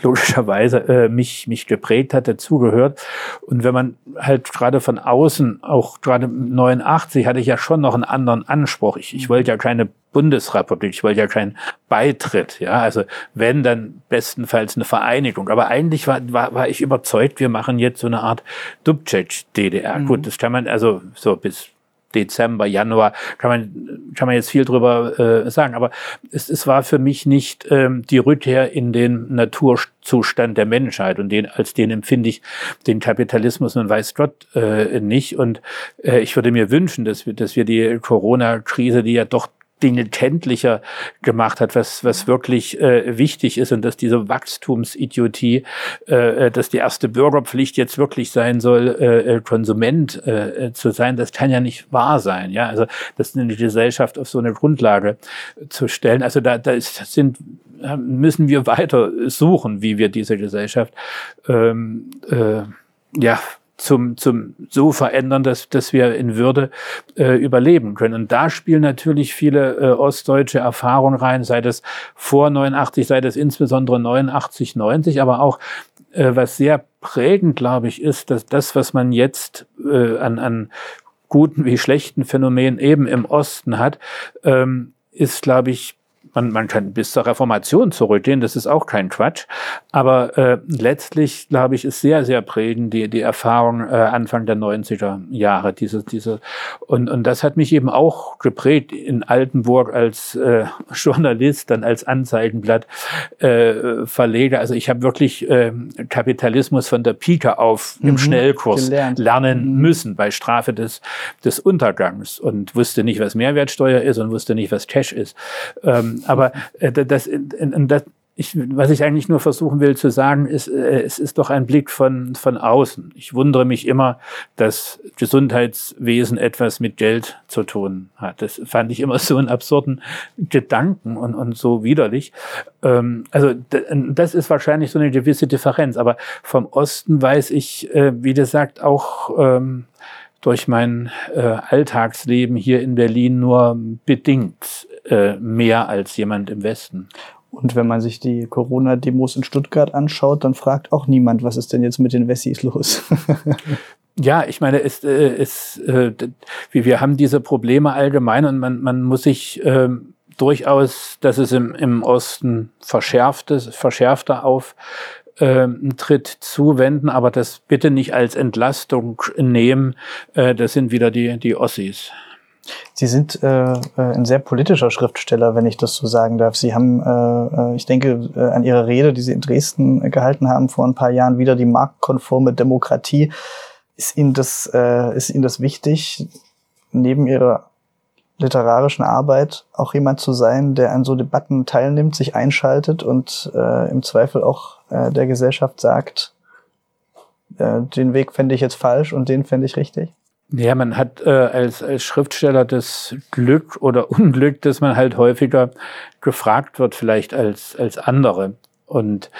logischerweise äh, mich, mich geprägt hat, dazugehört. Und wenn man halt gerade von außen, auch gerade 89, hatte ich ja schon noch einen anderen Anspruch. Ich, ich wollte ja keine Bundesrepublik, ich wollte ja keinen Beitritt. Ja, also wenn, dann bestenfalls eine Vereinigung. Aber eigentlich war, war, war ich überzeugt, wir machen jetzt so eine Art Dubček-DDR. Mhm. Gut, das kann man also so bis Dezember, Januar, kann man, kann man jetzt viel drüber äh, sagen. Aber es, es war für mich nicht ähm, die Rückkehr in den Naturzustand der Menschheit und den, als den empfinde ich den Kapitalismus und weiß Gott äh, nicht. Und äh, ich würde mir wünschen, dass wir, dass wir die Corona-Krise, die ja doch Dinge kenntlicher gemacht hat, was, was wirklich äh, wichtig ist und dass diese Wachstumsidiotie, äh, dass die erste Bürgerpflicht jetzt wirklich sein soll, äh, Konsument äh, zu sein, das kann ja nicht wahr sein. Ja, also das in die Gesellschaft auf so eine Grundlage zu stellen. Also da, da ist, sind müssen wir weiter suchen, wie wir diese Gesellschaft ähm, äh, ja zum, zum so verändern, dass, dass wir in Würde äh, überleben können. Und da spielen natürlich viele äh, ostdeutsche Erfahrungen rein, sei das vor 89, sei das insbesondere 89, 90, aber auch äh, was sehr prägend, glaube ich, ist, dass das, was man jetzt äh, an, an guten wie schlechten Phänomenen eben im Osten hat, ähm, ist, glaube ich, man, man kann bis zur Reformation zurückgehen, das ist auch kein Quatsch. Aber äh, letztlich, glaube ich, ist sehr, sehr prägend die, die Erfahrung äh, Anfang der 90er Jahre. Diese, diese, und, und das hat mich eben auch geprägt in Altenburg als äh, [laughs] Journalist, dann als Anzeigenblatt äh, Verleger. Also ich habe wirklich äh, Kapitalismus von der Pike auf mhm, im Schnellkurs gelernt. lernen mhm. müssen bei Strafe des, des Untergangs und wusste nicht, was Mehrwertsteuer ist und wusste nicht, was Cash ist. Ähm, aber äh, das, das, ich, was ich eigentlich nur versuchen will zu sagen, ist, äh, es ist doch ein Blick von, von außen. Ich wundere mich immer, dass Gesundheitswesen etwas mit Geld zu tun hat. Das fand ich immer [laughs] so einen absurden Gedanken und, und so widerlich. Ähm, also das ist wahrscheinlich so eine gewisse Differenz. Aber vom Osten weiß ich, äh, wie gesagt, auch ähm, durch mein äh, Alltagsleben hier in Berlin nur bedingt äh, mehr als jemand im Westen. Und wenn man sich die Corona-Demos in Stuttgart anschaut, dann fragt auch niemand, was ist denn jetzt mit den Wessis los? [laughs] Ja, ich meine, es, äh, es, äh, wir haben diese Probleme allgemein und man, man muss sich äh, durchaus, dass es im, im Osten verschärftes, verschärfter auf äh, Tritt zuwenden, aber das bitte nicht als Entlastung nehmen. Äh, das sind wieder die, die Ossis. Sie sind äh, äh, ein sehr politischer Schriftsteller, wenn ich das so sagen darf. Sie haben, äh, äh ich denke, äh, an Ihrer Rede, die Sie in Dresden gehalten haben vor ein paar Jahren, wieder die marktkonforme Demokratie. Ist Ihnen das, äh, ist Ihnen das wichtig, neben Ihrer literarischen Arbeit auch jemand zu sein, der an so Debatten teilnimmt, sich einschaltet und äh, im Zweifel auch äh, der Gesellschaft sagt, äh, den Weg fände ich jetzt falsch und den fände ich richtig? Ja, man hat äh, als, als Schriftsteller das Glück oder [laughs] Unglück, dass man halt häufiger gefragt wird, vielleicht als, als andere. Und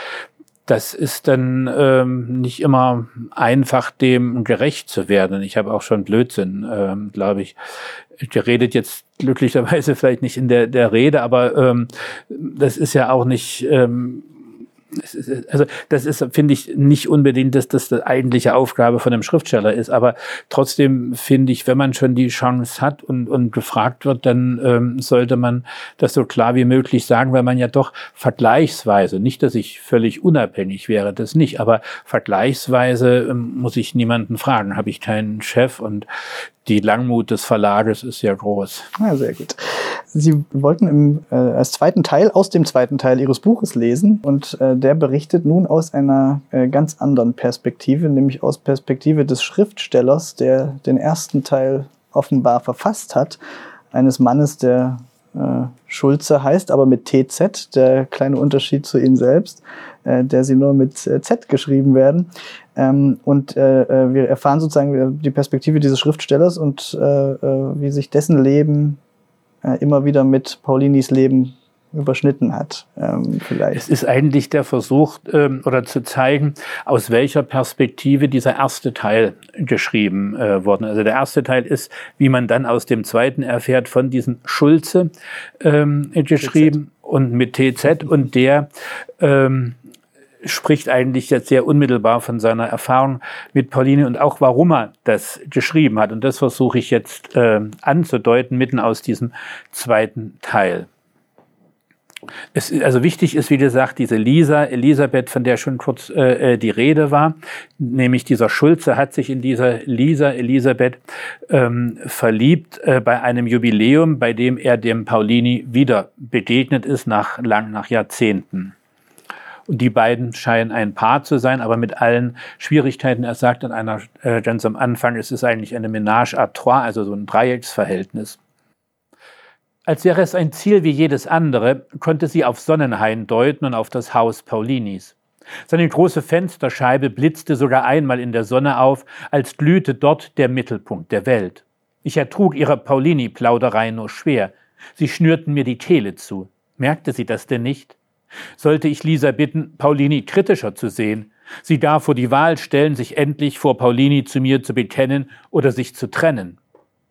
das ist dann ähm, nicht immer einfach, dem gerecht zu werden. Ich habe auch schon Blödsinn, ähm, glaube ich, geredet jetzt glücklicherweise [laughs] vielleicht nicht in der, der Rede, aber ähm, das ist ja auch nicht ähm, also das ist, finde ich, nicht unbedingt, dass das die eigentliche Aufgabe von einem Schriftsteller ist, aber trotzdem finde ich, wenn man schon die Chance hat und, und gefragt wird, dann ähm, sollte man das so klar wie möglich sagen, weil man ja doch vergleichsweise, nicht, dass ich völlig unabhängig wäre, das nicht, aber vergleichsweise ähm, muss ich niemanden fragen, habe ich keinen Chef und die Langmut des Verlages ist sehr groß. Ja, sehr gut. Sie wollten im, äh, als zweiten Teil aus dem zweiten Teil Ihres Buches lesen und äh, der berichtet nun aus einer äh, ganz anderen Perspektive, nämlich aus Perspektive des Schriftstellers, der den ersten Teil offenbar verfasst hat, eines Mannes, der äh, Schulze heißt, aber mit TZ, der kleine Unterschied zu Ihnen selbst, äh, der sie nur mit äh, Z geschrieben werden. Ähm, und äh, äh, wir erfahren sozusagen die Perspektive dieses Schriftstellers und äh, äh, wie sich dessen Leben äh, immer wieder mit Paulinis Leben überschnitten hat. Ähm, vielleicht. Es ist eigentlich der Versuch ähm, oder zu zeigen, aus welcher Perspektive dieser erste Teil geschrieben äh, worden. Also der erste Teil ist, wie man dann aus dem zweiten erfährt, von diesem Schulze ähm, geschrieben TZ. und mit TZ und der ähm, spricht eigentlich jetzt sehr unmittelbar von seiner Erfahrung mit Pauline und auch warum er das geschrieben hat. Und das versuche ich jetzt äh, anzudeuten, mitten aus diesem zweiten Teil. Es, also wichtig ist, wie gesagt, diese Lisa, Elisabeth, von der schon kurz äh, äh, die Rede war, nämlich dieser Schulze hat sich in dieser Lisa, Elisabeth, ähm, verliebt äh, bei einem Jubiläum, bei dem er dem Paulini wieder begegnet ist, nach lang, nach Jahrzehnten. Und die beiden scheinen ein Paar zu sein, aber mit allen Schwierigkeiten. Er sagt an einer, äh, ganz am Anfang, es ist eigentlich eine Ménage à trois, also so ein Dreiecksverhältnis. Als wäre es ein Ziel wie jedes andere, konnte sie auf Sonnenhain deuten und auf das Haus Paulinis. Seine große Fensterscheibe blitzte sogar einmal in der Sonne auf, als glühte dort der Mittelpunkt der Welt. Ich ertrug ihre Paulini-Plauderei nur schwer. Sie schnürten mir die Kehle zu. Merkte sie das denn nicht? Sollte ich Lisa bitten, Paulini kritischer zu sehen? Sie darf vor die Wahl stellen, sich endlich vor Paulini zu mir zu bekennen oder sich zu trennen.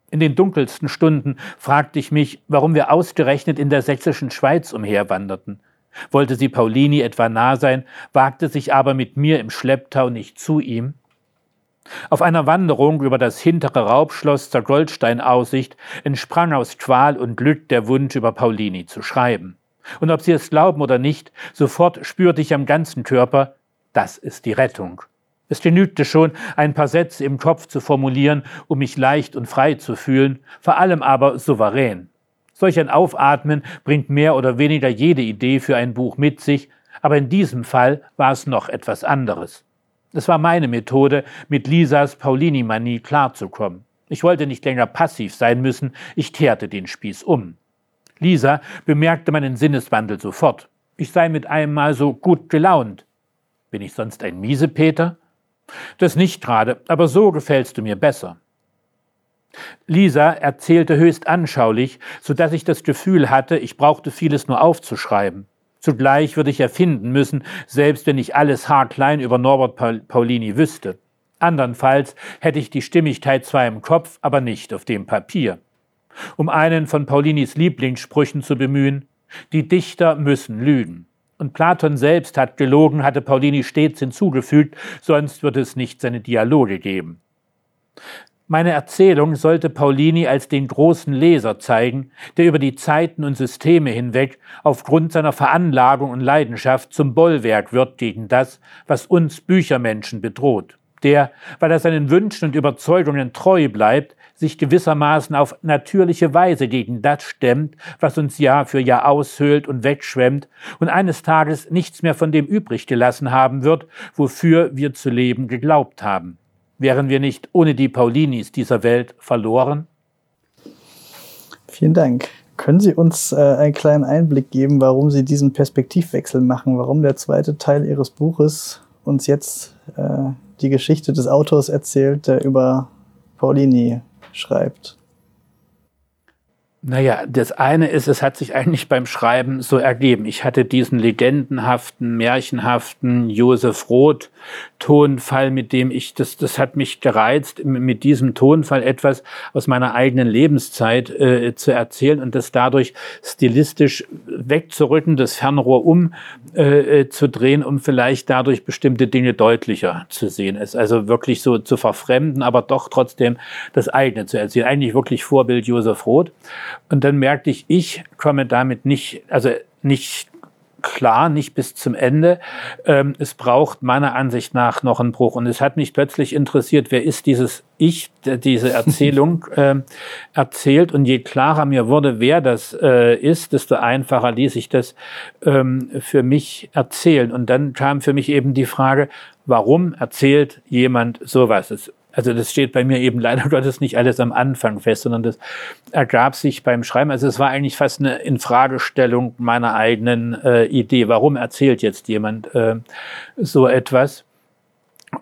In den dunkelsten Stunden fragte ich mich, warum wir ausgerechnet in der sächsischen Schweiz umherwanderten. Wollte sie Paulini etwa nah sein, wagte sich aber mit mir im Schlepptau nicht zu ihm? Auf einer Wanderung über das hintere Raubschloss zur Goldsteinaussicht entsprang aus Qual und Glück der Wunsch, über Paulini zu schreiben. Und ob Sie es glauben oder nicht, sofort spürte ich am ganzen Körper, das ist die Rettung. Es genügte schon, ein paar Sätze im Kopf zu formulieren, um mich leicht und frei zu fühlen, vor allem aber souverän. Solch ein Aufatmen bringt mehr oder weniger jede Idee für ein Buch mit sich, aber in diesem Fall war es noch etwas anderes. Es war meine Methode, mit Lisas Paulini-Manie klarzukommen. Ich wollte nicht länger passiv sein müssen, ich kehrte den Spieß um. Lisa bemerkte meinen Sinneswandel sofort. Ich sei mit einem Mal so gut gelaunt. Bin ich sonst ein Miesepeter? Das nicht gerade, aber so gefällst du mir besser. Lisa erzählte höchst anschaulich, so dass ich das Gefühl hatte, ich brauchte vieles nur aufzuschreiben. Zugleich würde ich erfinden müssen, selbst wenn ich alles haarklein über Norbert Paulini wüsste. Andernfalls hätte ich die Stimmigkeit zwar im Kopf, aber nicht auf dem Papier. Um einen von Paulinis Lieblingssprüchen zu bemühen, die Dichter müssen lügen. Und Platon selbst hat gelogen, hatte Paulini stets hinzugefügt, sonst würde es nicht seine Dialoge geben. Meine Erzählung sollte Paulini als den großen Leser zeigen, der über die Zeiten und Systeme hinweg aufgrund seiner Veranlagung und Leidenschaft zum Bollwerk wird gegen das, was uns Büchermenschen bedroht der, weil er seinen Wünschen und Überzeugungen treu bleibt, sich gewissermaßen auf natürliche Weise gegen das stemmt, was uns Jahr für Jahr aushöhlt und wegschwemmt und eines Tages nichts mehr von dem übrig gelassen haben wird, wofür wir zu leben geglaubt haben. Wären wir nicht ohne die Paulinis dieser Welt verloren? Vielen Dank. Können Sie uns äh, einen kleinen Einblick geben, warum Sie diesen Perspektivwechsel machen, warum der zweite Teil Ihres Buches uns jetzt äh, die Geschichte des Autors erzählt, der über Paulini schreibt. Naja, das eine ist, es hat sich eigentlich beim Schreiben so ergeben. Ich hatte diesen legendenhaften, märchenhaften Josef Roth Tonfall, mit dem ich, das, das hat mich gereizt, mit diesem Tonfall etwas aus meiner eigenen Lebenszeit äh, zu erzählen und das dadurch stilistisch wegzurücken, das Fernrohr umzudrehen, äh, um vielleicht dadurch bestimmte Dinge deutlicher zu sehen. Es also wirklich so zu verfremden, aber doch trotzdem das eigene zu erzählen. Eigentlich wirklich Vorbild Josef Roth. Und dann merkte ich, ich komme damit nicht, also nicht klar, nicht bis zum Ende. Ähm, es braucht meiner Ansicht nach noch einen Bruch. Und es hat mich plötzlich interessiert, wer ist dieses Ich, der diese [laughs] Erzählung äh, erzählt. Und je klarer mir wurde, wer das äh, ist, desto einfacher ließ ich das ähm, für mich erzählen. Und dann kam für mich eben die Frage, warum erzählt jemand sowas? Es also das steht bei mir eben leider [laughs] Gottes nicht alles am Anfang fest, sondern das ergab sich beim Schreiben. Also es war eigentlich fast eine Infragestellung meiner eigenen äh, Idee. Warum erzählt jetzt jemand äh, so etwas?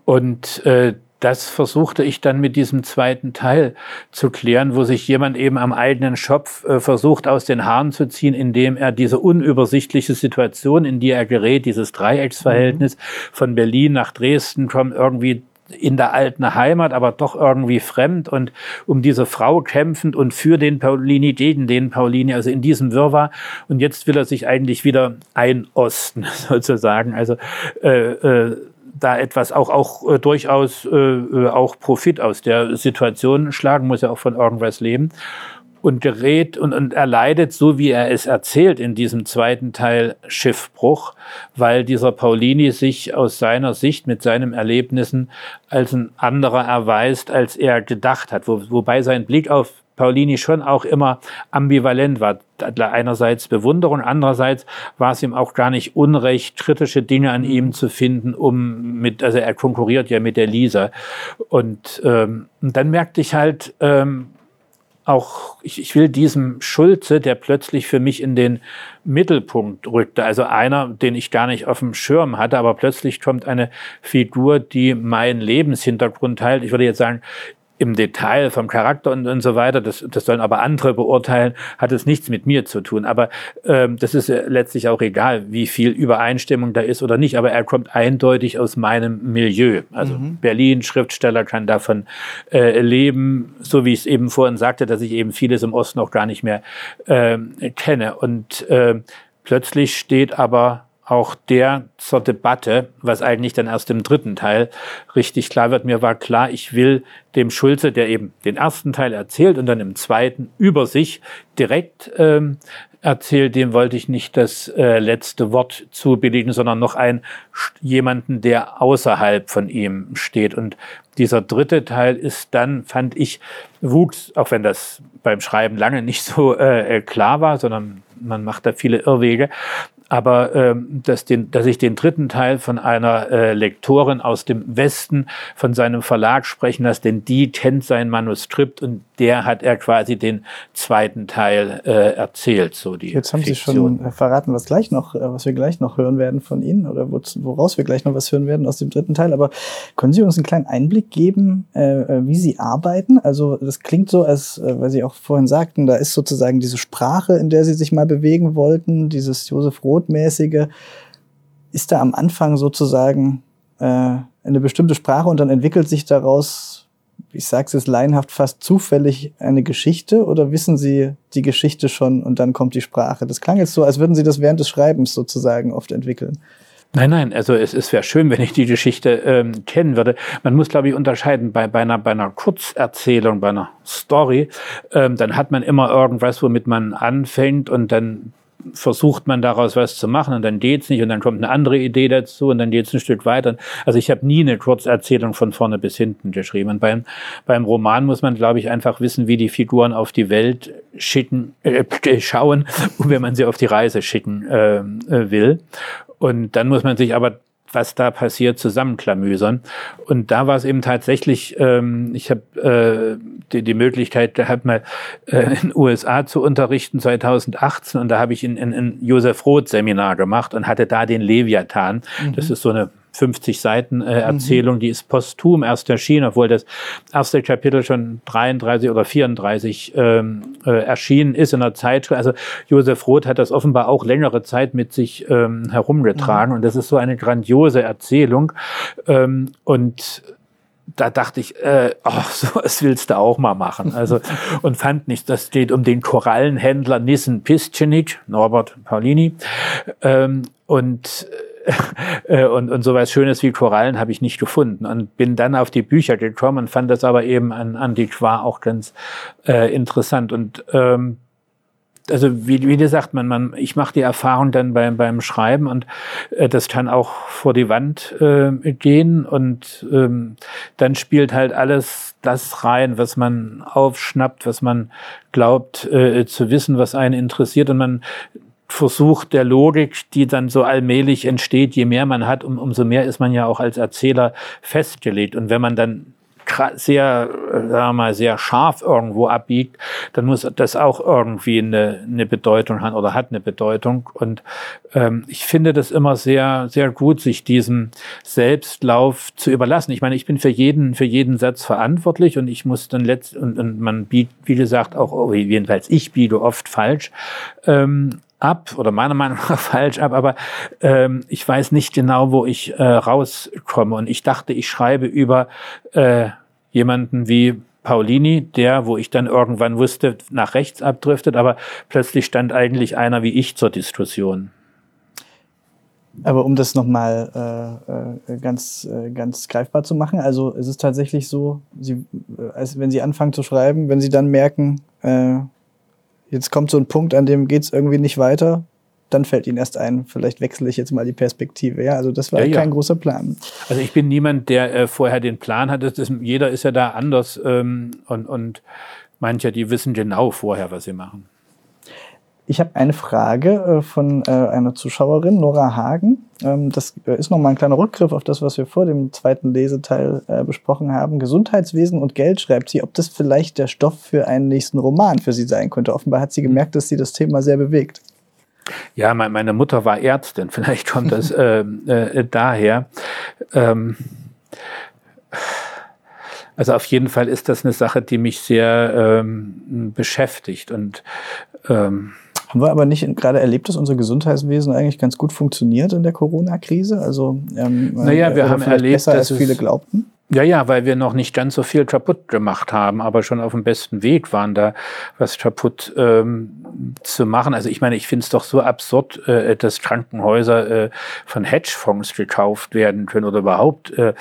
Und äh, das versuchte ich dann mit diesem zweiten Teil zu klären, wo sich jemand eben am eigenen Schopf äh, versucht aus den Haaren zu ziehen, indem er diese unübersichtliche Situation, in die er gerät, dieses Dreiecksverhältnis mhm. von Berlin nach Dresden kommt, irgendwie in der alten Heimat, aber doch irgendwie fremd und um diese Frau kämpfend und für den Paulini, gegen den Paulini, also in diesem Wirrwarr. Und jetzt will er sich eigentlich wieder einosten, [laughs] sozusagen. Also äh, äh, da etwas auch auch äh, durchaus äh, äh auch Profit aus der Situation schlagen muss er auch von irgendwas leben und gerät und, und erleidet, so wie er es erzählt in diesem zweiten Teil, Schiffbruch, weil dieser Paulini sich aus seiner Sicht mit seinen Erlebnissen als ein anderer erweist, als er gedacht hat, Wo, wobei sein Blick auf Paulini schon auch immer ambivalent war. Einerseits Bewunderung, andererseits war es ihm auch gar nicht unrecht, kritische Dinge an ihm zu finden, um mit, also er konkurriert ja mit der Lisa. Und, ähm, dann merkte ich halt, ähm, auch, ich, ich will diesem Schulze, der plötzlich für mich in den Mittelpunkt rückte, also einer, den ich gar nicht auf dem Schirm hatte, aber plötzlich kommt eine Figur, die meinen Lebenshintergrund teilt. Ich würde jetzt sagen, im Detail vom Charakter und, und so weiter, das, das sollen aber andere beurteilen, hat es nichts mit mir zu tun. Aber ähm, das ist letztlich auch egal, wie viel Übereinstimmung da ist oder nicht. Aber er kommt eindeutig aus meinem Milieu. Also mhm. Berlin, Schriftsteller kann davon äh, leben, so wie ich es eben vorhin sagte, dass ich eben vieles im Osten auch gar nicht mehr äh, kenne. Und äh, plötzlich steht aber auch der zur Debatte, was eigentlich dann erst im dritten Teil richtig klar wird. Mir war klar, ich will dem Schulze, der eben den ersten Teil erzählt und dann im zweiten über sich direkt ähm, erzählt, dem wollte ich nicht das äh, letzte Wort zubilligen, sondern noch ein jemanden, der außerhalb von ihm steht. Und dieser dritte Teil ist dann, fand ich, wuchs, auch wenn das beim Schreiben lange nicht so äh, klar war, sondern man macht da viele Irrwege, aber ähm, dass, den, dass ich den dritten Teil von einer äh, Lektorin aus dem Westen von seinem Verlag sprechen lasse, denn die kennt sein Manuskript und der hat er quasi den zweiten Teil äh, erzählt. So die Jetzt haben Fiktion. Sie schon verraten, was gleich noch, äh, was wir gleich noch hören werden von Ihnen oder woraus wir gleich noch was hören werden aus dem dritten Teil. Aber können Sie uns einen kleinen Einblick geben, äh, äh, wie Sie arbeiten? Also das klingt so, als äh, weil Sie auch vorhin sagten, da ist sozusagen diese Sprache, in der Sie sich mal bewegen wollten, dieses Josef Roth-mäßige. Ist da am Anfang sozusagen äh, eine bestimmte Sprache und dann entwickelt sich daraus ich sage es jetzt laienhaft, fast zufällig eine Geschichte oder wissen Sie die Geschichte schon und dann kommt die Sprache? Das klang jetzt so, als würden Sie das während des Schreibens sozusagen oft entwickeln. Nein, nein, also es, es wäre schön, wenn ich die Geschichte ähm, kennen würde. Man muss, glaube ich, unterscheiden bei, bei, einer, bei einer Kurzerzählung, bei einer Story, ähm, dann hat man immer irgendwas, womit man anfängt und dann versucht man daraus was zu machen und dann geht's nicht und dann kommt eine andere Idee dazu und dann geht's ein Stück weiter. Also ich habe nie eine Kurzerzählung von vorne bis hinten geschrieben. Und beim, beim Roman muss man, glaube ich, einfach wissen, wie die Figuren auf die Welt schicken, äh, [laughs] schauen, wenn man sie auf die Reise schicken äh, äh will. Und dann muss man sich aber was da passiert, zusammenklamüsern. Und da war es eben tatsächlich, ähm, ich habe äh, die, die Möglichkeit gehabt, mal äh, in den USA zu unterrichten 2018 und da habe ich ein, ein, ein Josef Roth Seminar gemacht und hatte da den Leviathan. Mhm. Das ist so eine 50 Seiten äh, Erzählung, mhm. die ist posthum erst erschienen, obwohl das erste Kapitel schon 33 oder 34 ähm, äh, erschienen ist in der Zeit. Also Josef Roth hat das offenbar auch längere Zeit mit sich ähm, herumgetragen mhm. und das ist so eine grandiose Erzählung ähm, und da dachte ich, äh, oh, [laughs] so was willst du auch mal machen. Also [laughs] und fand nicht, das steht um den Korallenhändler Nissen Piscenik, Norbert Paulini. Ähm, und äh, [laughs] und, und sowas Schönes wie Korallen habe ich nicht gefunden und bin dann auf die Bücher gekommen und fand das aber eben an Antiquar auch ganz äh, interessant und ähm, also wie, wie gesagt, man, man, ich mache die Erfahrung dann beim, beim Schreiben und äh, das kann auch vor die Wand äh, gehen und ähm, dann spielt halt alles das rein, was man aufschnappt, was man glaubt äh, zu wissen, was einen interessiert und man Versuch der Logik, die dann so allmählich entsteht, je mehr man hat, um, umso mehr ist man ja auch als Erzähler festgelegt. Und wenn man dann sehr, sagen wir mal, sehr scharf irgendwo abbiegt, dann muss das auch irgendwie eine, eine Bedeutung haben oder hat eine Bedeutung. Und ähm, ich finde das immer sehr, sehr gut, sich diesem Selbstlauf zu überlassen. Ich meine, ich bin für jeden, für jeden Satz verantwortlich und ich muss dann letzt und, und man bietet, wie gesagt, auch jedenfalls ich biete oft falsch. Ähm, ab oder meiner Meinung nach [laughs] falsch ab, aber ähm, ich weiß nicht genau, wo ich äh, rauskomme. Und ich dachte, ich schreibe über äh, jemanden wie Paulini, der, wo ich dann irgendwann wusste, nach rechts abdriftet, aber plötzlich stand eigentlich einer wie ich zur Diskussion. Aber um das nochmal äh, äh, ganz, äh, ganz greifbar zu machen, also es ist tatsächlich so, Sie, äh, als wenn Sie anfangen zu schreiben, wenn Sie dann merken, äh, jetzt kommt so ein Punkt, an dem geht es irgendwie nicht weiter, dann fällt ihnen erst ein, vielleicht wechsle ich jetzt mal die Perspektive. Ja, also das war ja, kein ja. großer Plan. Also ich bin niemand, der äh, vorher den Plan hat. Ist, jeder ist ja da anders ähm, und, und manche, die wissen genau vorher, was sie machen. Ich habe eine Frage äh, von äh, einer Zuschauerin, Nora Hagen. Ähm, das äh, ist nochmal ein kleiner Rückgriff auf das, was wir vor dem zweiten Leseteil besprochen haben. Gesundheitswesen und Geld schreibt sie, ob das vielleicht der Stoff für einen nächsten Roman für sie sein könnte. Offenbar hat sie gemerkt, dass sie das Thema sehr bewegt. Ja, meine Mutter war Ärztin. [laughs] Vielleicht kommt das äh, äh, daher. Ähm, also auf jeden Fall ist das eine Sache, die mich sehr ähm, beschäftigt und ähm, haben wir aber nicht gerade erlebt, dass unser Gesundheitswesen eigentlich ganz gut funktioniert in der Corona-Krise? Also ähm, naja, wir haben erlebt, besser, als viele glaubten. Ja, ja, weil wir noch nicht ganz so viel kaputt gemacht haben, aber schon auf dem besten Weg waren, da was kaputt ähm, zu machen. Also ich meine, ich finde es doch so absurd, äh, dass Krankenhäuser äh, von Hedgefonds gekauft werden können oder überhaupt. Äh,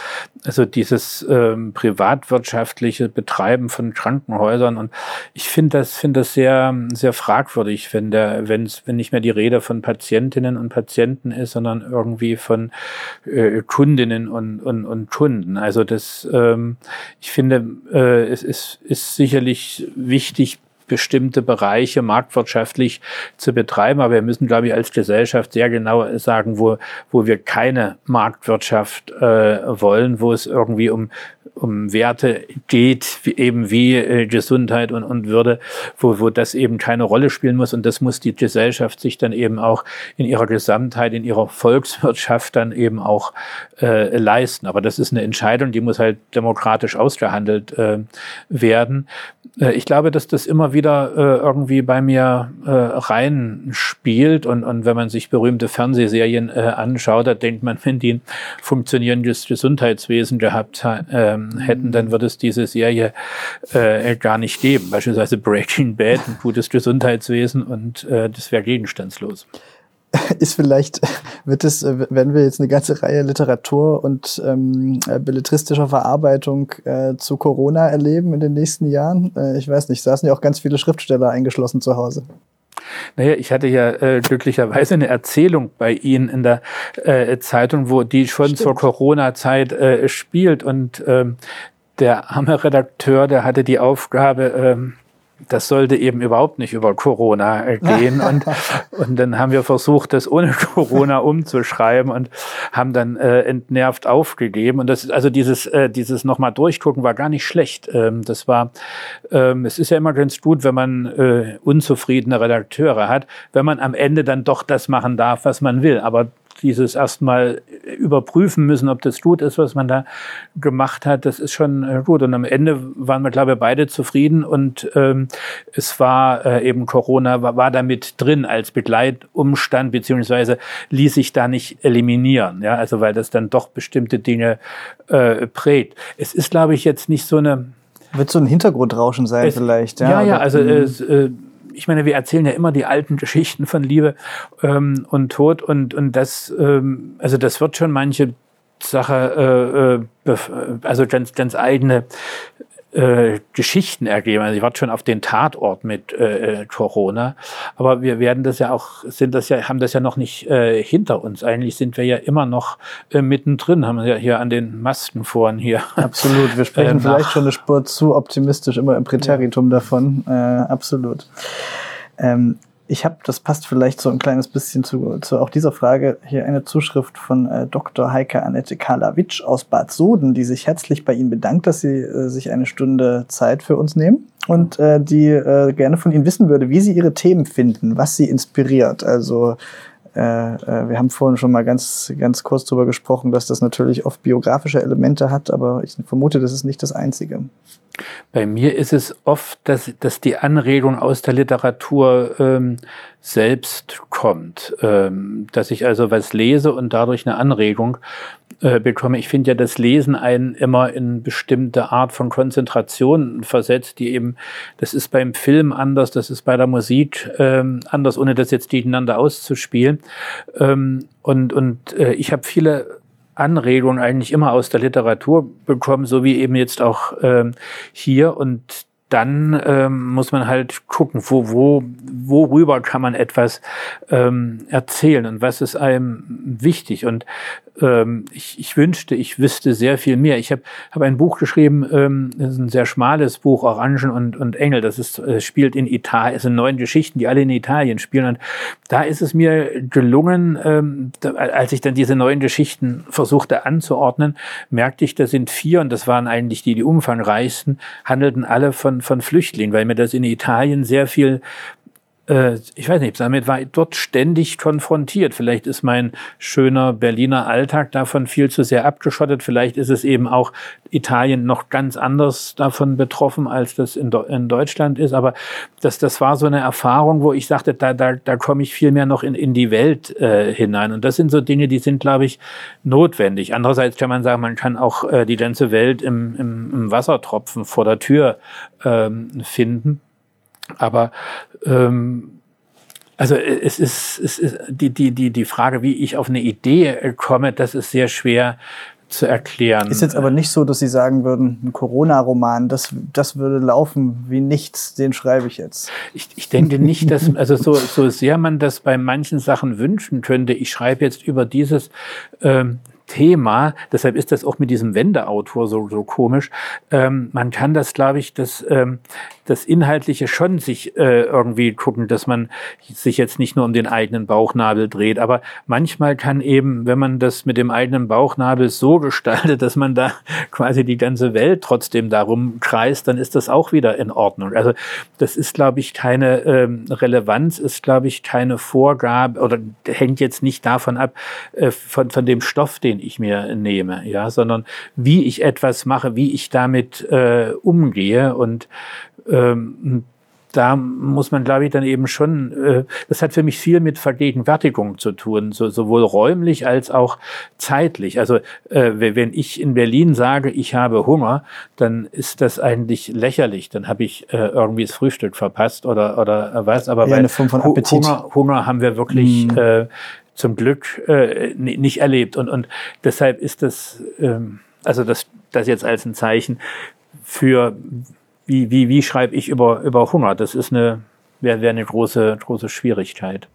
also dieses ähm, privatwirtschaftliche Betreiben von Krankenhäusern. Und ich finde das, finde das sehr, sehr fragwürdig, wenn der, wenn es, wenn nicht mehr die Rede von Patientinnen und Patienten ist, sondern irgendwie von äh, Kundinnen und, und, und Kunden. Also das ähm, ich finde, äh, es ist, ist sicherlich wichtig, bestimmte Bereiche marktwirtschaftlich zu betreiben. Aber wir müssen, glaube ich, als Gesellschaft sehr genau sagen, wo, wo wir keine Marktwirtschaft äh, wollen, wo es irgendwie um um Werte geht, eben wie äh, Gesundheit und, und Würde, wo, wo das eben keine Rolle spielen muss. Und das muss die Gesellschaft sich dann eben auch in ihrer Gesamtheit, in ihrer Volkswirtschaft dann eben auch äh, leisten. Aber das ist eine Entscheidung, die muss halt demokratisch ausgehandelt äh, werden. Äh, ich glaube, dass das immer wieder äh, irgendwie bei mir äh, reinspielt. Und, und wenn man sich berühmte Fernsehserien äh, anschaut, da denkt man, [laughs] wenn die ein funktionierendes Gesundheitswesen gehabt hätten, dann würde es diese Serie äh, gar nicht geben. Beispielsweise Breaking Bad, ein gutes Gesundheitswesen und äh, das wäre gegenstandslos [laughs] ist vielleicht, wird es, äh, wenn wir jetzt eine ganze Reihe Literatur und ähm, äh, belletristischer Verarbeitung äh, zu Corona erleben in den nächsten Jahren? Äh, ich weiß nicht, saßen ja auch ganz viele Schriftsteller eingeschlossen zu Hause. Naja, ich hatte ja äh, glücklicherweise eine Erzählung bei Ihnen in der äh, Zeitung, wo die schon Stimmt. zur Corona-Zeit äh, spielt. Und ähm, der arme Redakteur, der hatte die Aufgabe, ähm, das sollte eben überhaupt nicht über Corona gehen. [laughs] Und, und dann haben wir versucht, das ohne [laughs] Corona umzuschreiben und haben dann äh, entnervt aufgegeben. Und das, also dieses, äh, dieses nochmal durchgucken war gar nicht schlecht. Ähm, das war, ähm, es ist ja immer ganz gut, wenn man äh, unzufriedene Redakteure hat, wenn man am Ende dann doch das machen darf, was man will. Aber dieses erstmal überprüfen müssen, ob das gut ist, was man da gemacht hat, das ist schon äh, gut. Und am Ende waren wir, glaube ich, beide zufrieden und ähm, es war äh, eben Corona, war, war damit drin als Begleitumstand, beziehungsweise ließ sich da nicht eliminieren, ja, also weil das dann doch bestimmte Dinge äh, prägt. Es ist, glaube ich, jetzt nicht so eine wird so ein Hintergrundrauschen sein es, vielleicht, ja? Ja, ja, also mhm. es, äh, ich meine, wir erzählen ja immer die alten Geschichten von Liebe ähm, und Tod und, und das, ähm, also das wird schon manche Sache, äh, äh, also ganz, ganz eigene äh, Geschichten ergeben. Also ich war schon auf den Tatort mit äh, Corona, aber wir werden das ja auch, sind das ja, haben das ja noch nicht äh, hinter uns. Eigentlich sind wir ja immer noch äh, mittendrin, haben wir ja hier an den Masten vorn hier. Absolut, wir sprechen [laughs] äh, vielleicht schon eine Spur zu optimistisch immer im Präteritum ja. davon. Äh, absolut. Ähm, ich habe, das passt vielleicht so ein kleines bisschen zu, zu auch dieser Frage, hier eine Zuschrift von äh, Dr. Heike Annette Kalawitsch aus Bad Soden, die sich herzlich bei Ihnen bedankt, dass Sie äh, sich eine Stunde Zeit für uns nehmen und äh, die äh, gerne von Ihnen wissen würde, wie Sie Ihre Themen finden, was Sie inspiriert. Also äh, äh, wir haben vorhin schon mal ganz, ganz kurz darüber gesprochen, dass das natürlich oft biografische Elemente hat, aber ich vermute, das ist nicht das Einzige. Bei mir ist es oft, dass, dass die Anregung aus der Literatur ähm, selbst kommt, ähm, dass ich also was lese und dadurch eine Anregung äh, bekomme. Ich finde ja, das Lesen einen immer in bestimmte Art von Konzentration versetzt, die eben, das ist beim Film anders, das ist bei der Musik ähm, anders, ohne das jetzt gegeneinander auszuspielen. Ähm, und und äh, ich habe viele Anregungen eigentlich immer aus der Literatur bekommen, so wie eben jetzt auch ähm, hier. Und dann ähm, muss man halt gucken, wo, wo, worüber kann man etwas ähm, erzählen und was ist einem wichtig. Und ähm, ich, ich wünschte, ich wüsste sehr viel mehr. Ich habe hab ein Buch geschrieben, ähm, das ist ein sehr schmales Buch, Orangen und, und Engel. Das ist, äh, spielt in Italien, es sind neun Geschichten, die alle in Italien spielen. Und da ist es mir gelungen, ähm, da, als ich dann diese neuen Geschichten versuchte anzuordnen, merkte ich, da sind vier, und das waren eigentlich die, die umfangreichsten, handelten alle von, von Flüchtlingen, weil mir das in Italien sehr viel ich weiß nicht, damit war ich dort ständig konfrontiert. Vielleicht ist mein schöner Berliner Alltag davon viel zu sehr abgeschottet. Vielleicht ist es eben auch Italien noch ganz anders davon betroffen, als das in, in Deutschland ist. Aber das, das war so eine Erfahrung, wo ich sagte, da, da, da komme ich viel mehr noch in, in die Welt äh, hinein. Und das sind so Dinge, die sind, glaube ich, notwendig. Andererseits kann man sagen, man kann auch äh, die ganze Welt im, im, im Wassertropfen vor der Tür ähm, finden. Aber ähm, also es ist, es ist die, die, die, die Frage, wie ich auf eine Idee komme, das ist sehr schwer zu erklären. Ist jetzt aber nicht so, dass Sie sagen würden, ein Corona-Roman, das, das würde laufen wie nichts, den schreibe ich jetzt. Ich, ich denke nicht, dass, also so, so sehr man das bei manchen Sachen wünschen könnte, ich schreibe jetzt über dieses ähm, Thema, deshalb ist das auch mit diesem Wendeautor so, so komisch. Ähm, man kann das, glaube ich, das, ähm, das Inhaltliche schon sich äh, irgendwie gucken, dass man sich jetzt nicht nur um den eigenen Bauchnabel dreht, aber manchmal kann eben, wenn man das mit dem eigenen Bauchnabel so gestaltet, [laughs] dass man da quasi die ganze Welt trotzdem darum kreist, dann ist das auch wieder in Ordnung. Also das ist, glaube ich, keine ähm, Relevanz, ist, glaube ich, keine Vorgabe oder hängt jetzt nicht davon ab, äh, von, von dem Stoff, den ich mir nehme, ja, sondern wie ich etwas mache, wie ich damit äh, umgehe und ähm, da muss man, glaube ich, dann eben schon, äh, das hat für mich viel mit Vergegenwärtigung zu tun, so, sowohl räumlich als auch zeitlich. Also äh, wenn ich in Berlin sage, ich habe Hunger, dann ist das eigentlich lächerlich. Dann habe ich äh, irgendwie das Frühstück verpasst oder, oder was. Aber ja, weil Hunger, Hunger haben wir wirklich mm. äh, zum Glück äh, nicht erlebt. Und, und deshalb ist das, ähm, also das, das jetzt als ein Zeichen für, wie, wie, wie schreibe ich über, über Hunger? Das ist eine, wäre wär eine große, große Schwierigkeit.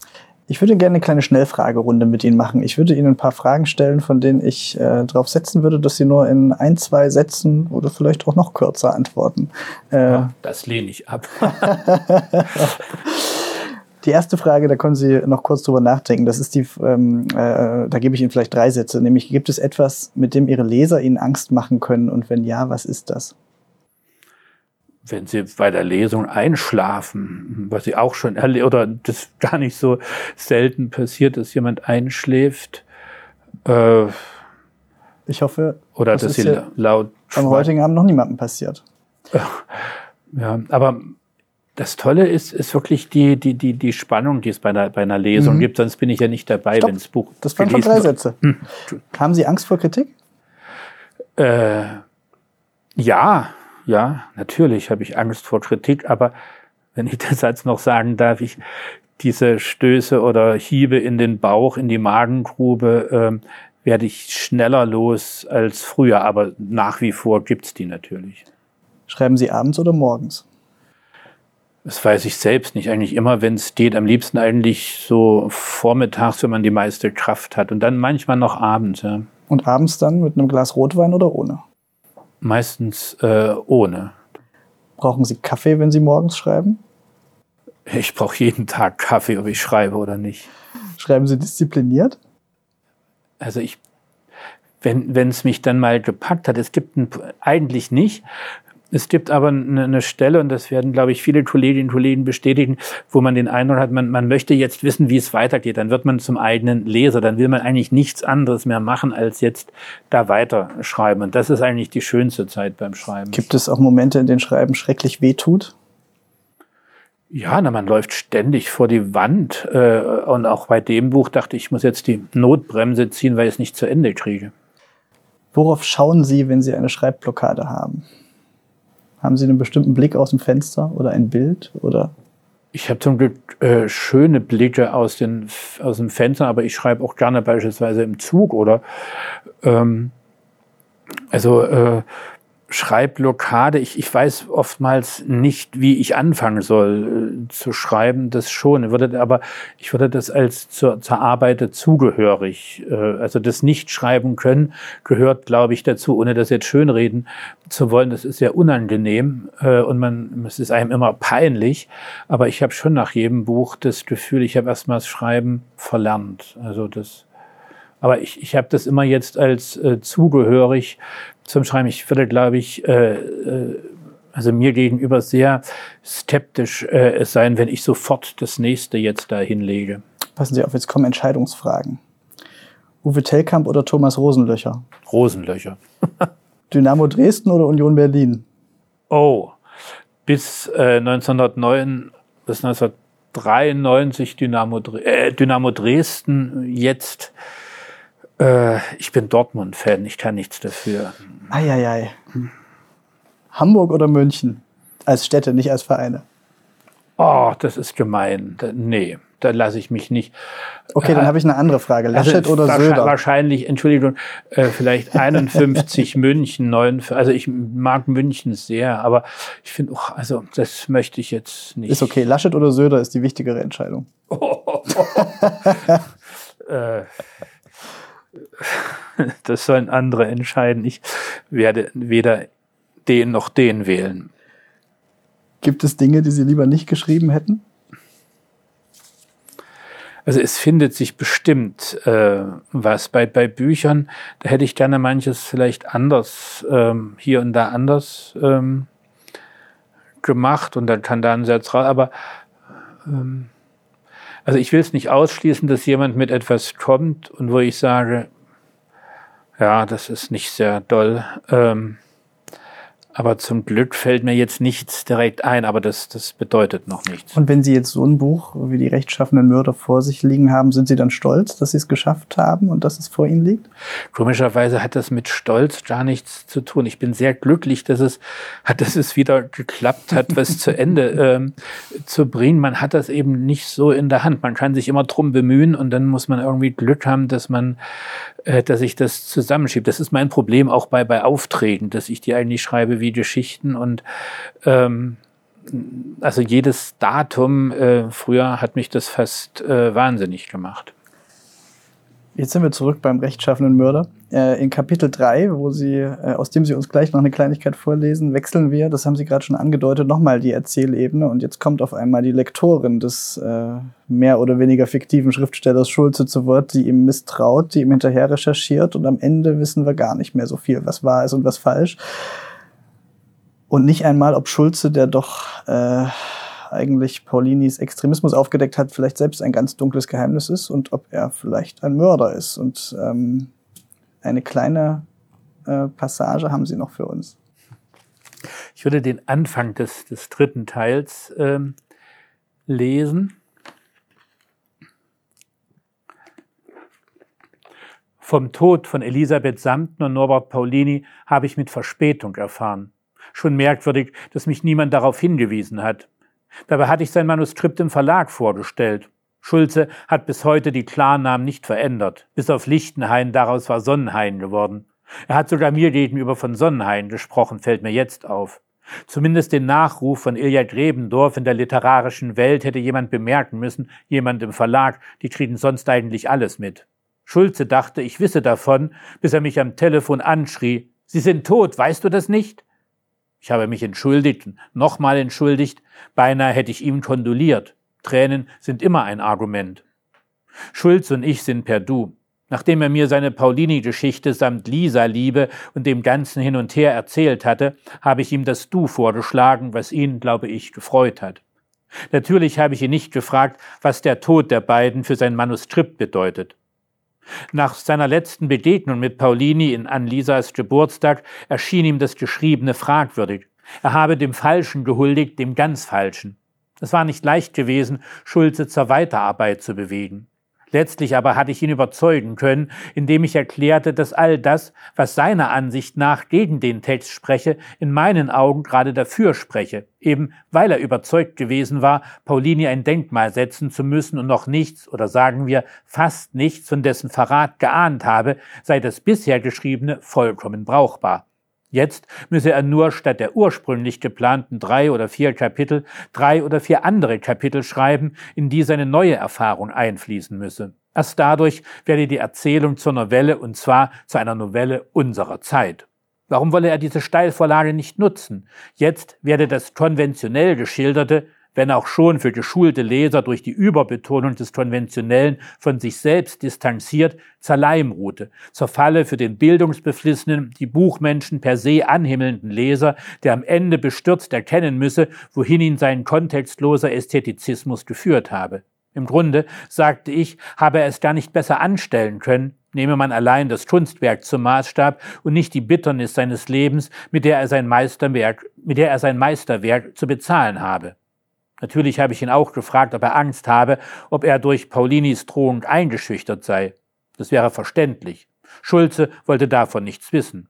Ich würde gerne eine kleine Schnellfragerunde mit Ihnen machen. Ich würde Ihnen ein paar Fragen stellen, von denen ich äh, darauf setzen würde, dass Sie nur in ein, zwei Sätzen oder vielleicht auch noch kürzer antworten. Äh, das lehne ich ab. [laughs] [laughs] Die erste Frage, da können Sie noch kurz drüber nachdenken. Das ist die, ähm, äh, da gebe ich Ihnen vielleicht drei Sätze. Nämlich, gibt es etwas, mit dem Ihre Leser Ihnen Angst machen können? Und wenn ja, was ist das? Wenn Sie bei der Lesung einschlafen, was Sie auch schon erleben, oder das [laughs] gar nicht so selten passiert, dass jemand einschläft. Äh, ich hoffe, oder das dass Sie laut. Am heutigen Abend noch niemandem passiert. Ja, aber das Tolle ist, ist wirklich die, die, die, die Spannung, die es bei einer, bei einer Lesung mhm. gibt. Sonst bin ich ja nicht dabei, wenn das Buch. Das waren schon drei Sätze. Hm. Haben Sie Angst vor Kritik? Äh, ja, ja, natürlich habe ich Angst vor Kritik, aber wenn ich [laughs] den Satz noch sagen darf, ich diese Stöße oder Hiebe in den Bauch, in die Magengrube, äh, werde ich schneller los als früher, aber nach wie vor gibt's die natürlich. Schreiben Sie abends oder morgens? Das weiß ich selbst nicht. Eigentlich immer, wenn es geht, am liebsten eigentlich so vormittags, wenn man die meiste Kraft hat. Und dann manchmal noch abends. Ja. Und abends dann mit einem Glas Rotwein oder ohne? Meistens äh, ohne. Brauchen Sie Kaffee, wenn Sie morgens schreiben? Ich brauche jeden Tag Kaffee, ob ich schreibe oder nicht. Schreiben Sie diszipliniert? Also ich wenn es mich dann mal gepackt hat. Es gibt ein, eigentlich nicht, es gibt aber eine, Stelle, und das werden, glaube ich, viele Kolleginnen und Kollegen bestätigen, wo man den Eindruck hat, man, man möchte jetzt wissen, wie es weitergeht. Dann wird man zum eigenen Leser. Dann will man eigentlich nichts anderes mehr machen, als jetzt da weiterschreiben. Und das ist eigentlich die schönste Zeit beim Schreiben. Gibt es auch Momente, in denen Schreiben schrecklich wehtut? Ja, na, man läuft ständig vor die Wand. Äh, und auch bei dem Buch dachte ich, ich muss jetzt die Notbremse ziehen, weil ich es nicht zu Ende kriege. Worauf schauen Sie, wenn Sie eine Schreibblockade haben? Haben Sie einen bestimmten Blick aus dem Fenster oder ein Bild oder? Ich habe zum Glück äh, schöne Blicke aus, den, aus dem Fenster, aber ich schreibe auch gerne beispielsweise im Zug oder ähm, also äh, Schreibblockade. Ich, ich weiß oftmals nicht, wie ich anfangen soll äh, zu schreiben. Das schon. Ich würde, aber ich würde das als zur, zur Arbeit dazugehörig. Äh, also das Nicht-Schreiben können gehört, glaube ich, dazu, ohne das jetzt schönreden zu wollen. Das ist sehr unangenehm äh, und man, es ist einem immer peinlich. Aber ich habe schon nach jedem Buch das Gefühl, ich habe erstmal das Schreiben verlernt. Also das aber ich, ich habe das immer jetzt als äh, zugehörig zum Schreiben. Ich würde, glaube ich, äh, äh, also mir gegenüber sehr skeptisch äh, sein, wenn ich sofort das nächste jetzt da hinlege. Passen Sie auf, jetzt kommen Entscheidungsfragen. Uwe Tellkamp oder Thomas Rosenlöcher? Rosenlöcher. [laughs] Dynamo Dresden oder Union Berlin? Oh, bis äh, 1909, bis 1993 Dynamo, äh, Dynamo Dresden, jetzt äh, ich bin Dortmund-Fan, ich kann nichts dafür. Eieiei. Hamburg oder München? Als Städte, nicht als Vereine. Oh, das ist gemein. Da, nee, da lasse ich mich nicht. Okay, dann habe ich eine andere Frage. Also Laschet also, oder wahrscheinlich, Söder? Wahrscheinlich, Entschuldigung, äh, vielleicht [laughs] 51 München, 9, also ich mag München sehr, aber ich finde, oh, also das möchte ich jetzt nicht. Ist okay, Laschet oder Söder ist die wichtigere Entscheidung. Oh, oh, oh. äh, [laughs] das sollen andere entscheiden. Ich werde weder den noch den wählen. Gibt es Dinge, die Sie lieber nicht geschrieben hätten? Also es findet sich bestimmt äh, was. Bei, bei Büchern, da hätte ich gerne manches vielleicht anders, ähm, hier und da anders ähm, gemacht und dann kann da ein Satz raus. Aber ähm, also ich will es nicht ausschließen, dass jemand mit etwas kommt und wo ich sage, ja, das ist nicht sehr doll. Ähm, aber zum Glück fällt mir jetzt nichts direkt ein, aber das, das bedeutet noch nichts. Und wenn Sie jetzt so ein Buch wie die rechtschaffenen Mörder vor sich liegen haben, sind Sie dann stolz, dass Sie es geschafft haben und dass es vor Ihnen liegt? Komischerweise hat das mit Stolz gar nichts zu tun. Ich bin sehr glücklich, dass es, hat, [laughs] dass es wieder geklappt hat, was zu Ende [laughs] ähm, zu bringen. Man hat das eben nicht so in der Hand. Man kann sich immer drum bemühen und dann muss man irgendwie Glück haben, dass man, dass ich das zusammenschiebt. Das ist mein Problem auch bei, bei Aufträgen, dass ich die eigentlich schreibe wie Geschichten und ähm, also jedes Datum äh, früher hat mich das fast äh, wahnsinnig gemacht. Jetzt sind wir zurück beim rechtschaffenen Mörder. Äh, in Kapitel 3, wo Sie, äh, aus dem Sie uns gleich noch eine Kleinigkeit vorlesen, wechseln wir, das haben Sie gerade schon angedeutet, nochmal die Erzählebene. Und jetzt kommt auf einmal die Lektorin des äh, mehr oder weniger fiktiven Schriftstellers Schulze zu Wort, die ihm misstraut, die ihm hinterher recherchiert. Und am Ende wissen wir gar nicht mehr so viel, was wahr ist und was falsch. Und nicht einmal, ob Schulze, der doch äh, eigentlich Paulinis Extremismus aufgedeckt hat, vielleicht selbst ein ganz dunkles Geheimnis ist und ob er vielleicht ein Mörder ist. Und ähm, eine kleine äh, Passage haben Sie noch für uns. Ich würde den Anfang des, des dritten Teils ähm, lesen. Vom Tod von Elisabeth Samten und Norbert Paulini habe ich mit Verspätung erfahren. Schon merkwürdig, dass mich niemand darauf hingewiesen hat. Dabei hatte ich sein Manuskript im Verlag vorgestellt. Schulze hat bis heute die Klarnamen nicht verändert. Bis auf Lichtenhain, daraus war Sonnenhain geworden. Er hat sogar mir gegenüber von Sonnenhain gesprochen, fällt mir jetzt auf. Zumindest den Nachruf von Ilja Grebendorf in der literarischen Welt hätte jemand bemerken müssen, jemand im Verlag, die kriegen sonst eigentlich alles mit. Schulze dachte, ich wisse davon, bis er mich am Telefon anschrie. Sie sind tot, weißt du das nicht? Ich habe mich entschuldigt, nochmal entschuldigt, beinahe hätte ich ihm kondoliert. Tränen sind immer ein Argument. Schulz und ich sind per Du. Nachdem er mir seine Paulini-Geschichte samt Lisa-Liebe und dem Ganzen hin und her erzählt hatte, habe ich ihm das Du vorgeschlagen, was ihn, glaube ich, gefreut hat. Natürlich habe ich ihn nicht gefragt, was der Tod der beiden für sein Manuskript bedeutet. Nach seiner letzten Begegnung mit Paulini in Anlisas Geburtstag erschien ihm das Geschriebene fragwürdig. Er habe dem Falschen gehuldigt, dem ganz Falschen. Es war nicht leicht gewesen, Schulze zur Weiterarbeit zu bewegen. Letztlich aber hatte ich ihn überzeugen können, indem ich erklärte, dass all das, was seiner Ansicht nach gegen den Text spreche, in meinen Augen gerade dafür spreche, eben weil er überzeugt gewesen war, Paulini ein Denkmal setzen zu müssen und noch nichts oder sagen wir fast nichts von dessen Verrat geahnt habe, sei das bisher Geschriebene vollkommen brauchbar. Jetzt müsse er nur statt der ursprünglich geplanten drei oder vier Kapitel drei oder vier andere Kapitel schreiben, in die seine neue Erfahrung einfließen müsse. Erst dadurch werde die Erzählung zur Novelle und zwar zu einer Novelle unserer Zeit. Warum wolle er diese Steilvorlage nicht nutzen? Jetzt werde das konventionell geschilderte wenn auch schon für geschulte Leser durch die Überbetonung des Konventionellen von sich selbst distanziert, zur Leimrute, zur Falle für den bildungsbeflissenen, die Buchmenschen per se anhimmelnden Leser, der am Ende bestürzt erkennen müsse, wohin ihn sein kontextloser Ästhetizismus geführt habe. Im Grunde, sagte ich, habe er es gar nicht besser anstellen können, nehme man allein das Kunstwerk zum Maßstab und nicht die Bitternis seines Lebens, mit der er sein Meisterwerk, mit der er sein Meisterwerk zu bezahlen habe. Natürlich habe ich ihn auch gefragt, ob er Angst habe, ob er durch Paulinis Drohung eingeschüchtert sei. Das wäre verständlich. Schulze wollte davon nichts wissen.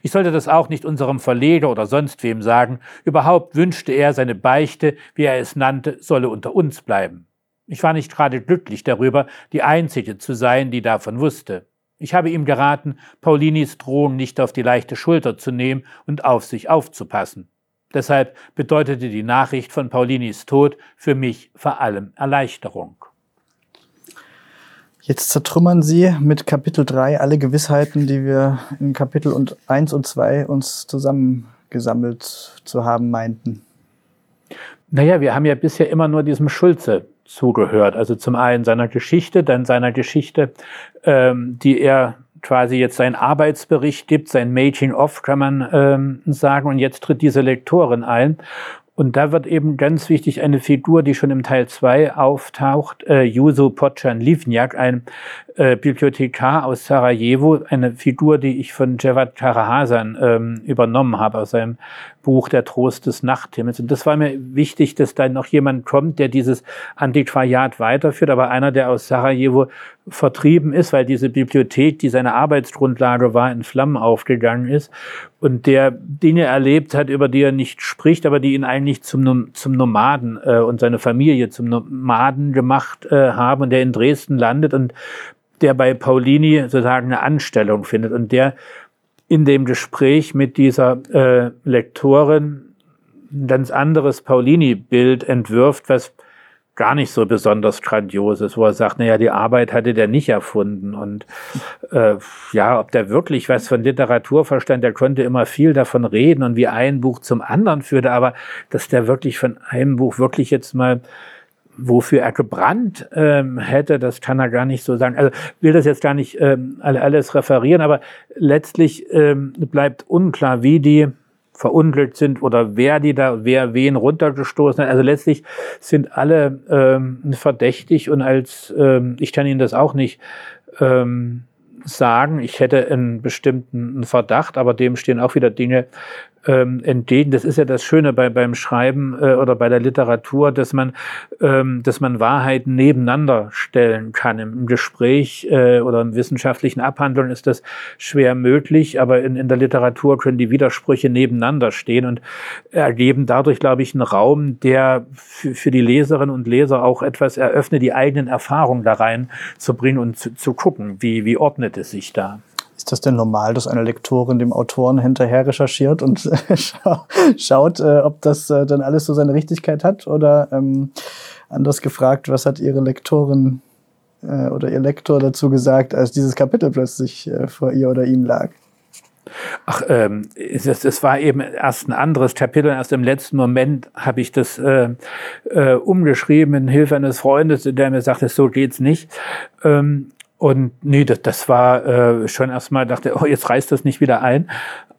Ich sollte das auch nicht unserem Verleger oder sonst wem sagen. Überhaupt wünschte er, seine Beichte, wie er es nannte, solle unter uns bleiben. Ich war nicht gerade glücklich darüber, die Einzige zu sein, die davon wusste. Ich habe ihm geraten, Paulinis Drohung nicht auf die leichte Schulter zu nehmen und auf sich aufzupassen. Deshalb bedeutete die Nachricht von Paulinis Tod für mich vor allem Erleichterung. Jetzt zertrümmern Sie mit Kapitel 3 alle Gewissheiten, die wir in Kapitel 1 und 2 uns zusammengesammelt zu haben meinten. Naja, wir haben ja bisher immer nur diesem Schulze zugehört. Also zum einen seiner Geschichte, dann seiner Geschichte, ähm, die er quasi jetzt seinen Arbeitsbericht gibt, sein Making of, kann man ähm, sagen. Und jetzt tritt diese Lektorin ein. Und da wird eben ganz wichtig eine Figur, die schon im Teil 2 auftaucht, äh, Juso Pocan Livniak, ein äh, Bibliothekar aus Sarajevo, eine Figur, die ich von Javad Karahasan ähm, übernommen habe aus seinem Buch Der Trost des Nachthimmels. Und das war mir wichtig, dass da noch jemand kommt, der dieses Antiquariat weiterführt, aber einer, der aus Sarajevo vertrieben ist, weil diese Bibliothek, die seine Arbeitsgrundlage war, in Flammen aufgegangen ist und der Dinge erlebt hat, über die er nicht spricht, aber die ihn eigentlich zum, zum Nomaden äh, und seine Familie zum Nomaden gemacht äh, haben und der in Dresden landet und der bei Paulini sozusagen eine Anstellung findet und der in dem Gespräch mit dieser äh, Lektorin ein ganz anderes Paulini-Bild entwirft, was gar nicht so besonders grandios ist, wo er sagt, naja, die Arbeit hatte der nicht erfunden. Und äh, ja, ob der wirklich was von Literatur verstand, der konnte immer viel davon reden und wie ein Buch zum anderen führte, aber dass der wirklich von einem Buch wirklich jetzt mal wofür er gebrannt ähm, hätte, das kann er gar nicht so sagen. Also will das jetzt gar nicht ähm, alles referieren, aber letztlich ähm, bleibt unklar, wie die verunglückt sind oder wer die da, wer wen runtergestoßen hat. Also letztlich sind alle ähm, verdächtig und als ähm, ich kann Ihnen das auch nicht ähm, sagen, ich hätte einen bestimmten Verdacht, aber dem stehen auch wieder Dinge ähm, entgegen. Das ist ja das Schöne bei, beim Schreiben äh, oder bei der Literatur, dass man, ähm, dass man Wahrheiten nebeneinander stellen kann. Im Gespräch äh, oder in wissenschaftlichen Abhandlungen ist das schwer möglich, aber in, in der Literatur können die Widersprüche nebeneinander stehen und ergeben dadurch, glaube ich, einen Raum, der für, für die Leserinnen und Leser auch etwas eröffnet, die eigenen Erfahrungen da rein zu bringen und zu, zu gucken, wie, wie ordnet es sich da. Ist das denn normal, dass eine Lektorin dem Autoren hinterher recherchiert und [laughs] schaut, äh, ob das äh, dann alles so seine Richtigkeit hat? Oder ähm, anders gefragt, was hat Ihre Lektorin äh, oder Ihr Lektor dazu gesagt, als dieses Kapitel plötzlich äh, vor ihr oder ihm lag? Ach, ähm, es, es war eben erst ein anderes Kapitel. Erst im letzten Moment habe ich das äh, äh, umgeschrieben in Hilfe eines Freundes, der mir sagte, so geht's nicht. Ähm, und nee, das, das war äh, schon erstmal, dachte, oh, jetzt reißt das nicht wieder ein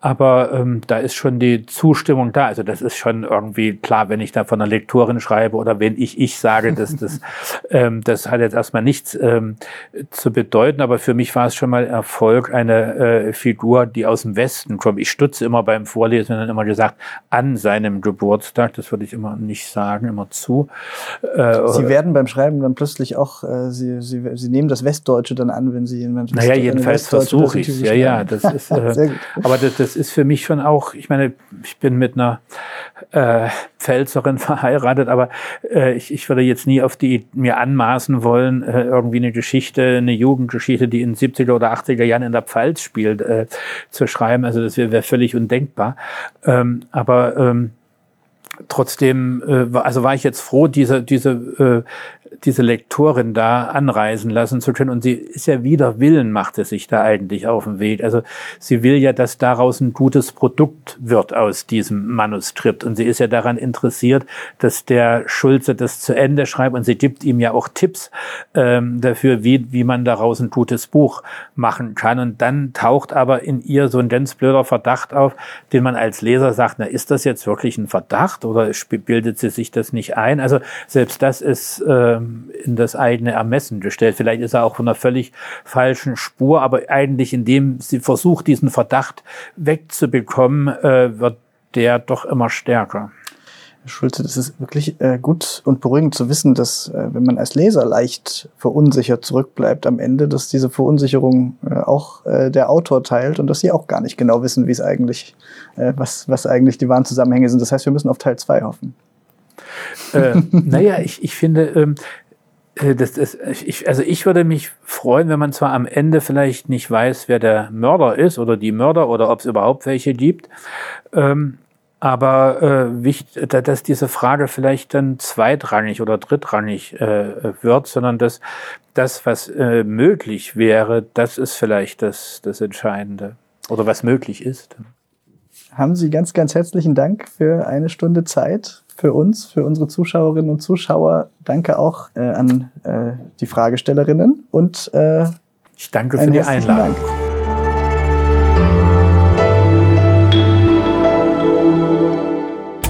aber ähm, da ist schon die Zustimmung da. Also das ist schon irgendwie klar, wenn ich da von einer Lektorin schreibe oder wenn ich ich sage, dass das, [laughs] ähm, das hat jetzt erstmal nichts ähm, zu bedeuten, aber für mich war es schon mal Erfolg, eine äh, Figur, die aus dem Westen kommt. Ich stutze immer beim Vorlesen, wenn dann immer gesagt, an seinem Geburtstag, das würde ich immer nicht sagen, immer zu. Äh, Sie werden beim Schreiben dann plötzlich auch, äh, Sie, Sie, Sie nehmen das Westdeutsche dann an, wenn Sie jemand. Naja, jedenfalls versuche ich es. Ja, ja, das ist, äh, [laughs] aber das, das ist für mich schon auch, ich meine, ich bin mit einer äh, Pfälzerin [laughs] verheiratet, aber äh, ich, ich würde jetzt nie auf die mir anmaßen wollen, äh, irgendwie eine Geschichte, eine Jugendgeschichte, die in 70er oder 80er Jahren in der Pfalz spielt, äh, zu schreiben. Also das wäre wär völlig undenkbar. Ähm, aber ähm, trotzdem, äh, also war ich jetzt froh, diese, diese äh, diese Lektorin da anreisen lassen zu können. Und sie ist ja wider Willen, macht es sich da eigentlich auf den Weg. Also sie will ja, dass daraus ein gutes Produkt wird aus diesem Manuskript. Und sie ist ja daran interessiert, dass der Schulze das zu Ende schreibt. Und sie gibt ihm ja auch Tipps ähm, dafür, wie, wie man daraus ein gutes Buch machen kann. Und dann taucht aber in ihr so ein ganz blöder Verdacht auf, den man als Leser sagt, na, ist das jetzt wirklich ein Verdacht oder bildet sie sich das nicht ein? Also selbst das ist ähm, in das eigene Ermessen gestellt. Vielleicht ist er auch von einer völlig falschen Spur, aber eigentlich indem sie versucht, diesen Verdacht wegzubekommen, äh, wird der doch immer stärker. Schulze, das ist wirklich äh, gut und beruhigend zu wissen, dass äh, wenn man als Leser leicht verunsichert zurückbleibt am Ende, dass diese Verunsicherung äh, auch äh, der Autor teilt und dass sie auch gar nicht genau wissen, wie es eigentlich, äh, was, was eigentlich die wahren Zusammenhänge sind. Das heißt, wir müssen auf Teil 2 hoffen. Äh, naja, ich, ich finde, ähm, äh, das, das, ich, also ich würde mich freuen, wenn man zwar am Ende vielleicht nicht weiß, wer der Mörder ist oder die Mörder oder ob es überhaupt welche gibt, ähm, aber äh, wichtig, dass diese Frage vielleicht dann zweitrangig oder drittrangig äh, wird, sondern dass das, was äh, möglich wäre, das ist vielleicht das, das Entscheidende oder was möglich ist. Haben Sie ganz, ganz herzlichen Dank für eine Stunde Zeit für uns, für unsere Zuschauerinnen und Zuschauer. Danke auch äh, an äh, die Fragestellerinnen und äh, ich danke für die Einladung. Dank.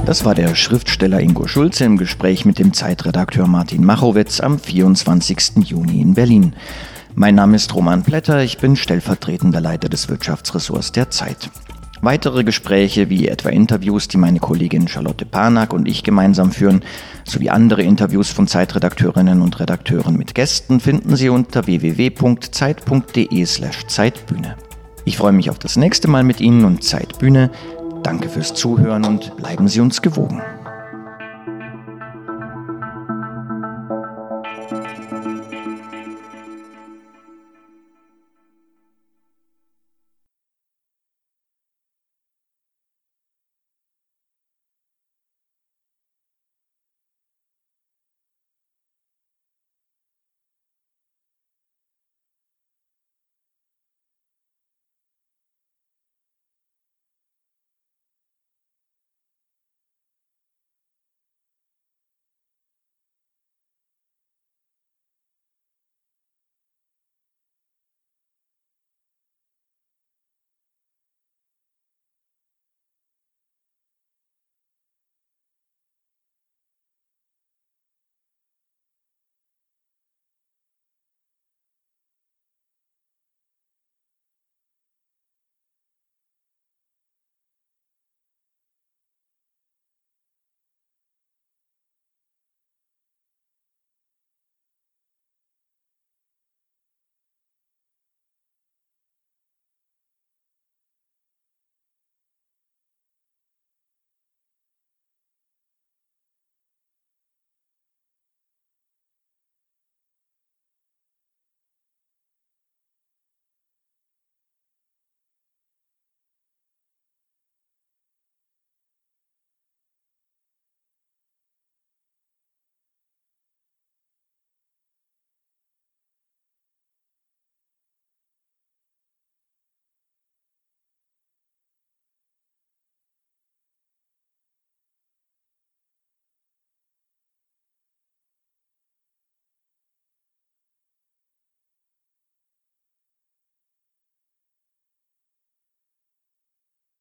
Das war der Schriftsteller Ingo Schulze im Gespräch mit dem Zeitredakteur Martin Machowitz am 24. Juni in Berlin. Mein Name ist Roman Blätter, ich bin stellvertretender Leiter des Wirtschaftsressorts der Zeit. Weitere Gespräche, wie etwa Interviews, die meine Kollegin Charlotte Panak und ich gemeinsam führen, sowie andere Interviews von Zeitredakteurinnen und Redakteuren mit Gästen, finden Sie unter www.zeit.de slash Zeitbühne. Ich freue mich auf das nächste Mal mit Ihnen und Zeitbühne. Danke fürs Zuhören und bleiben Sie uns gewogen.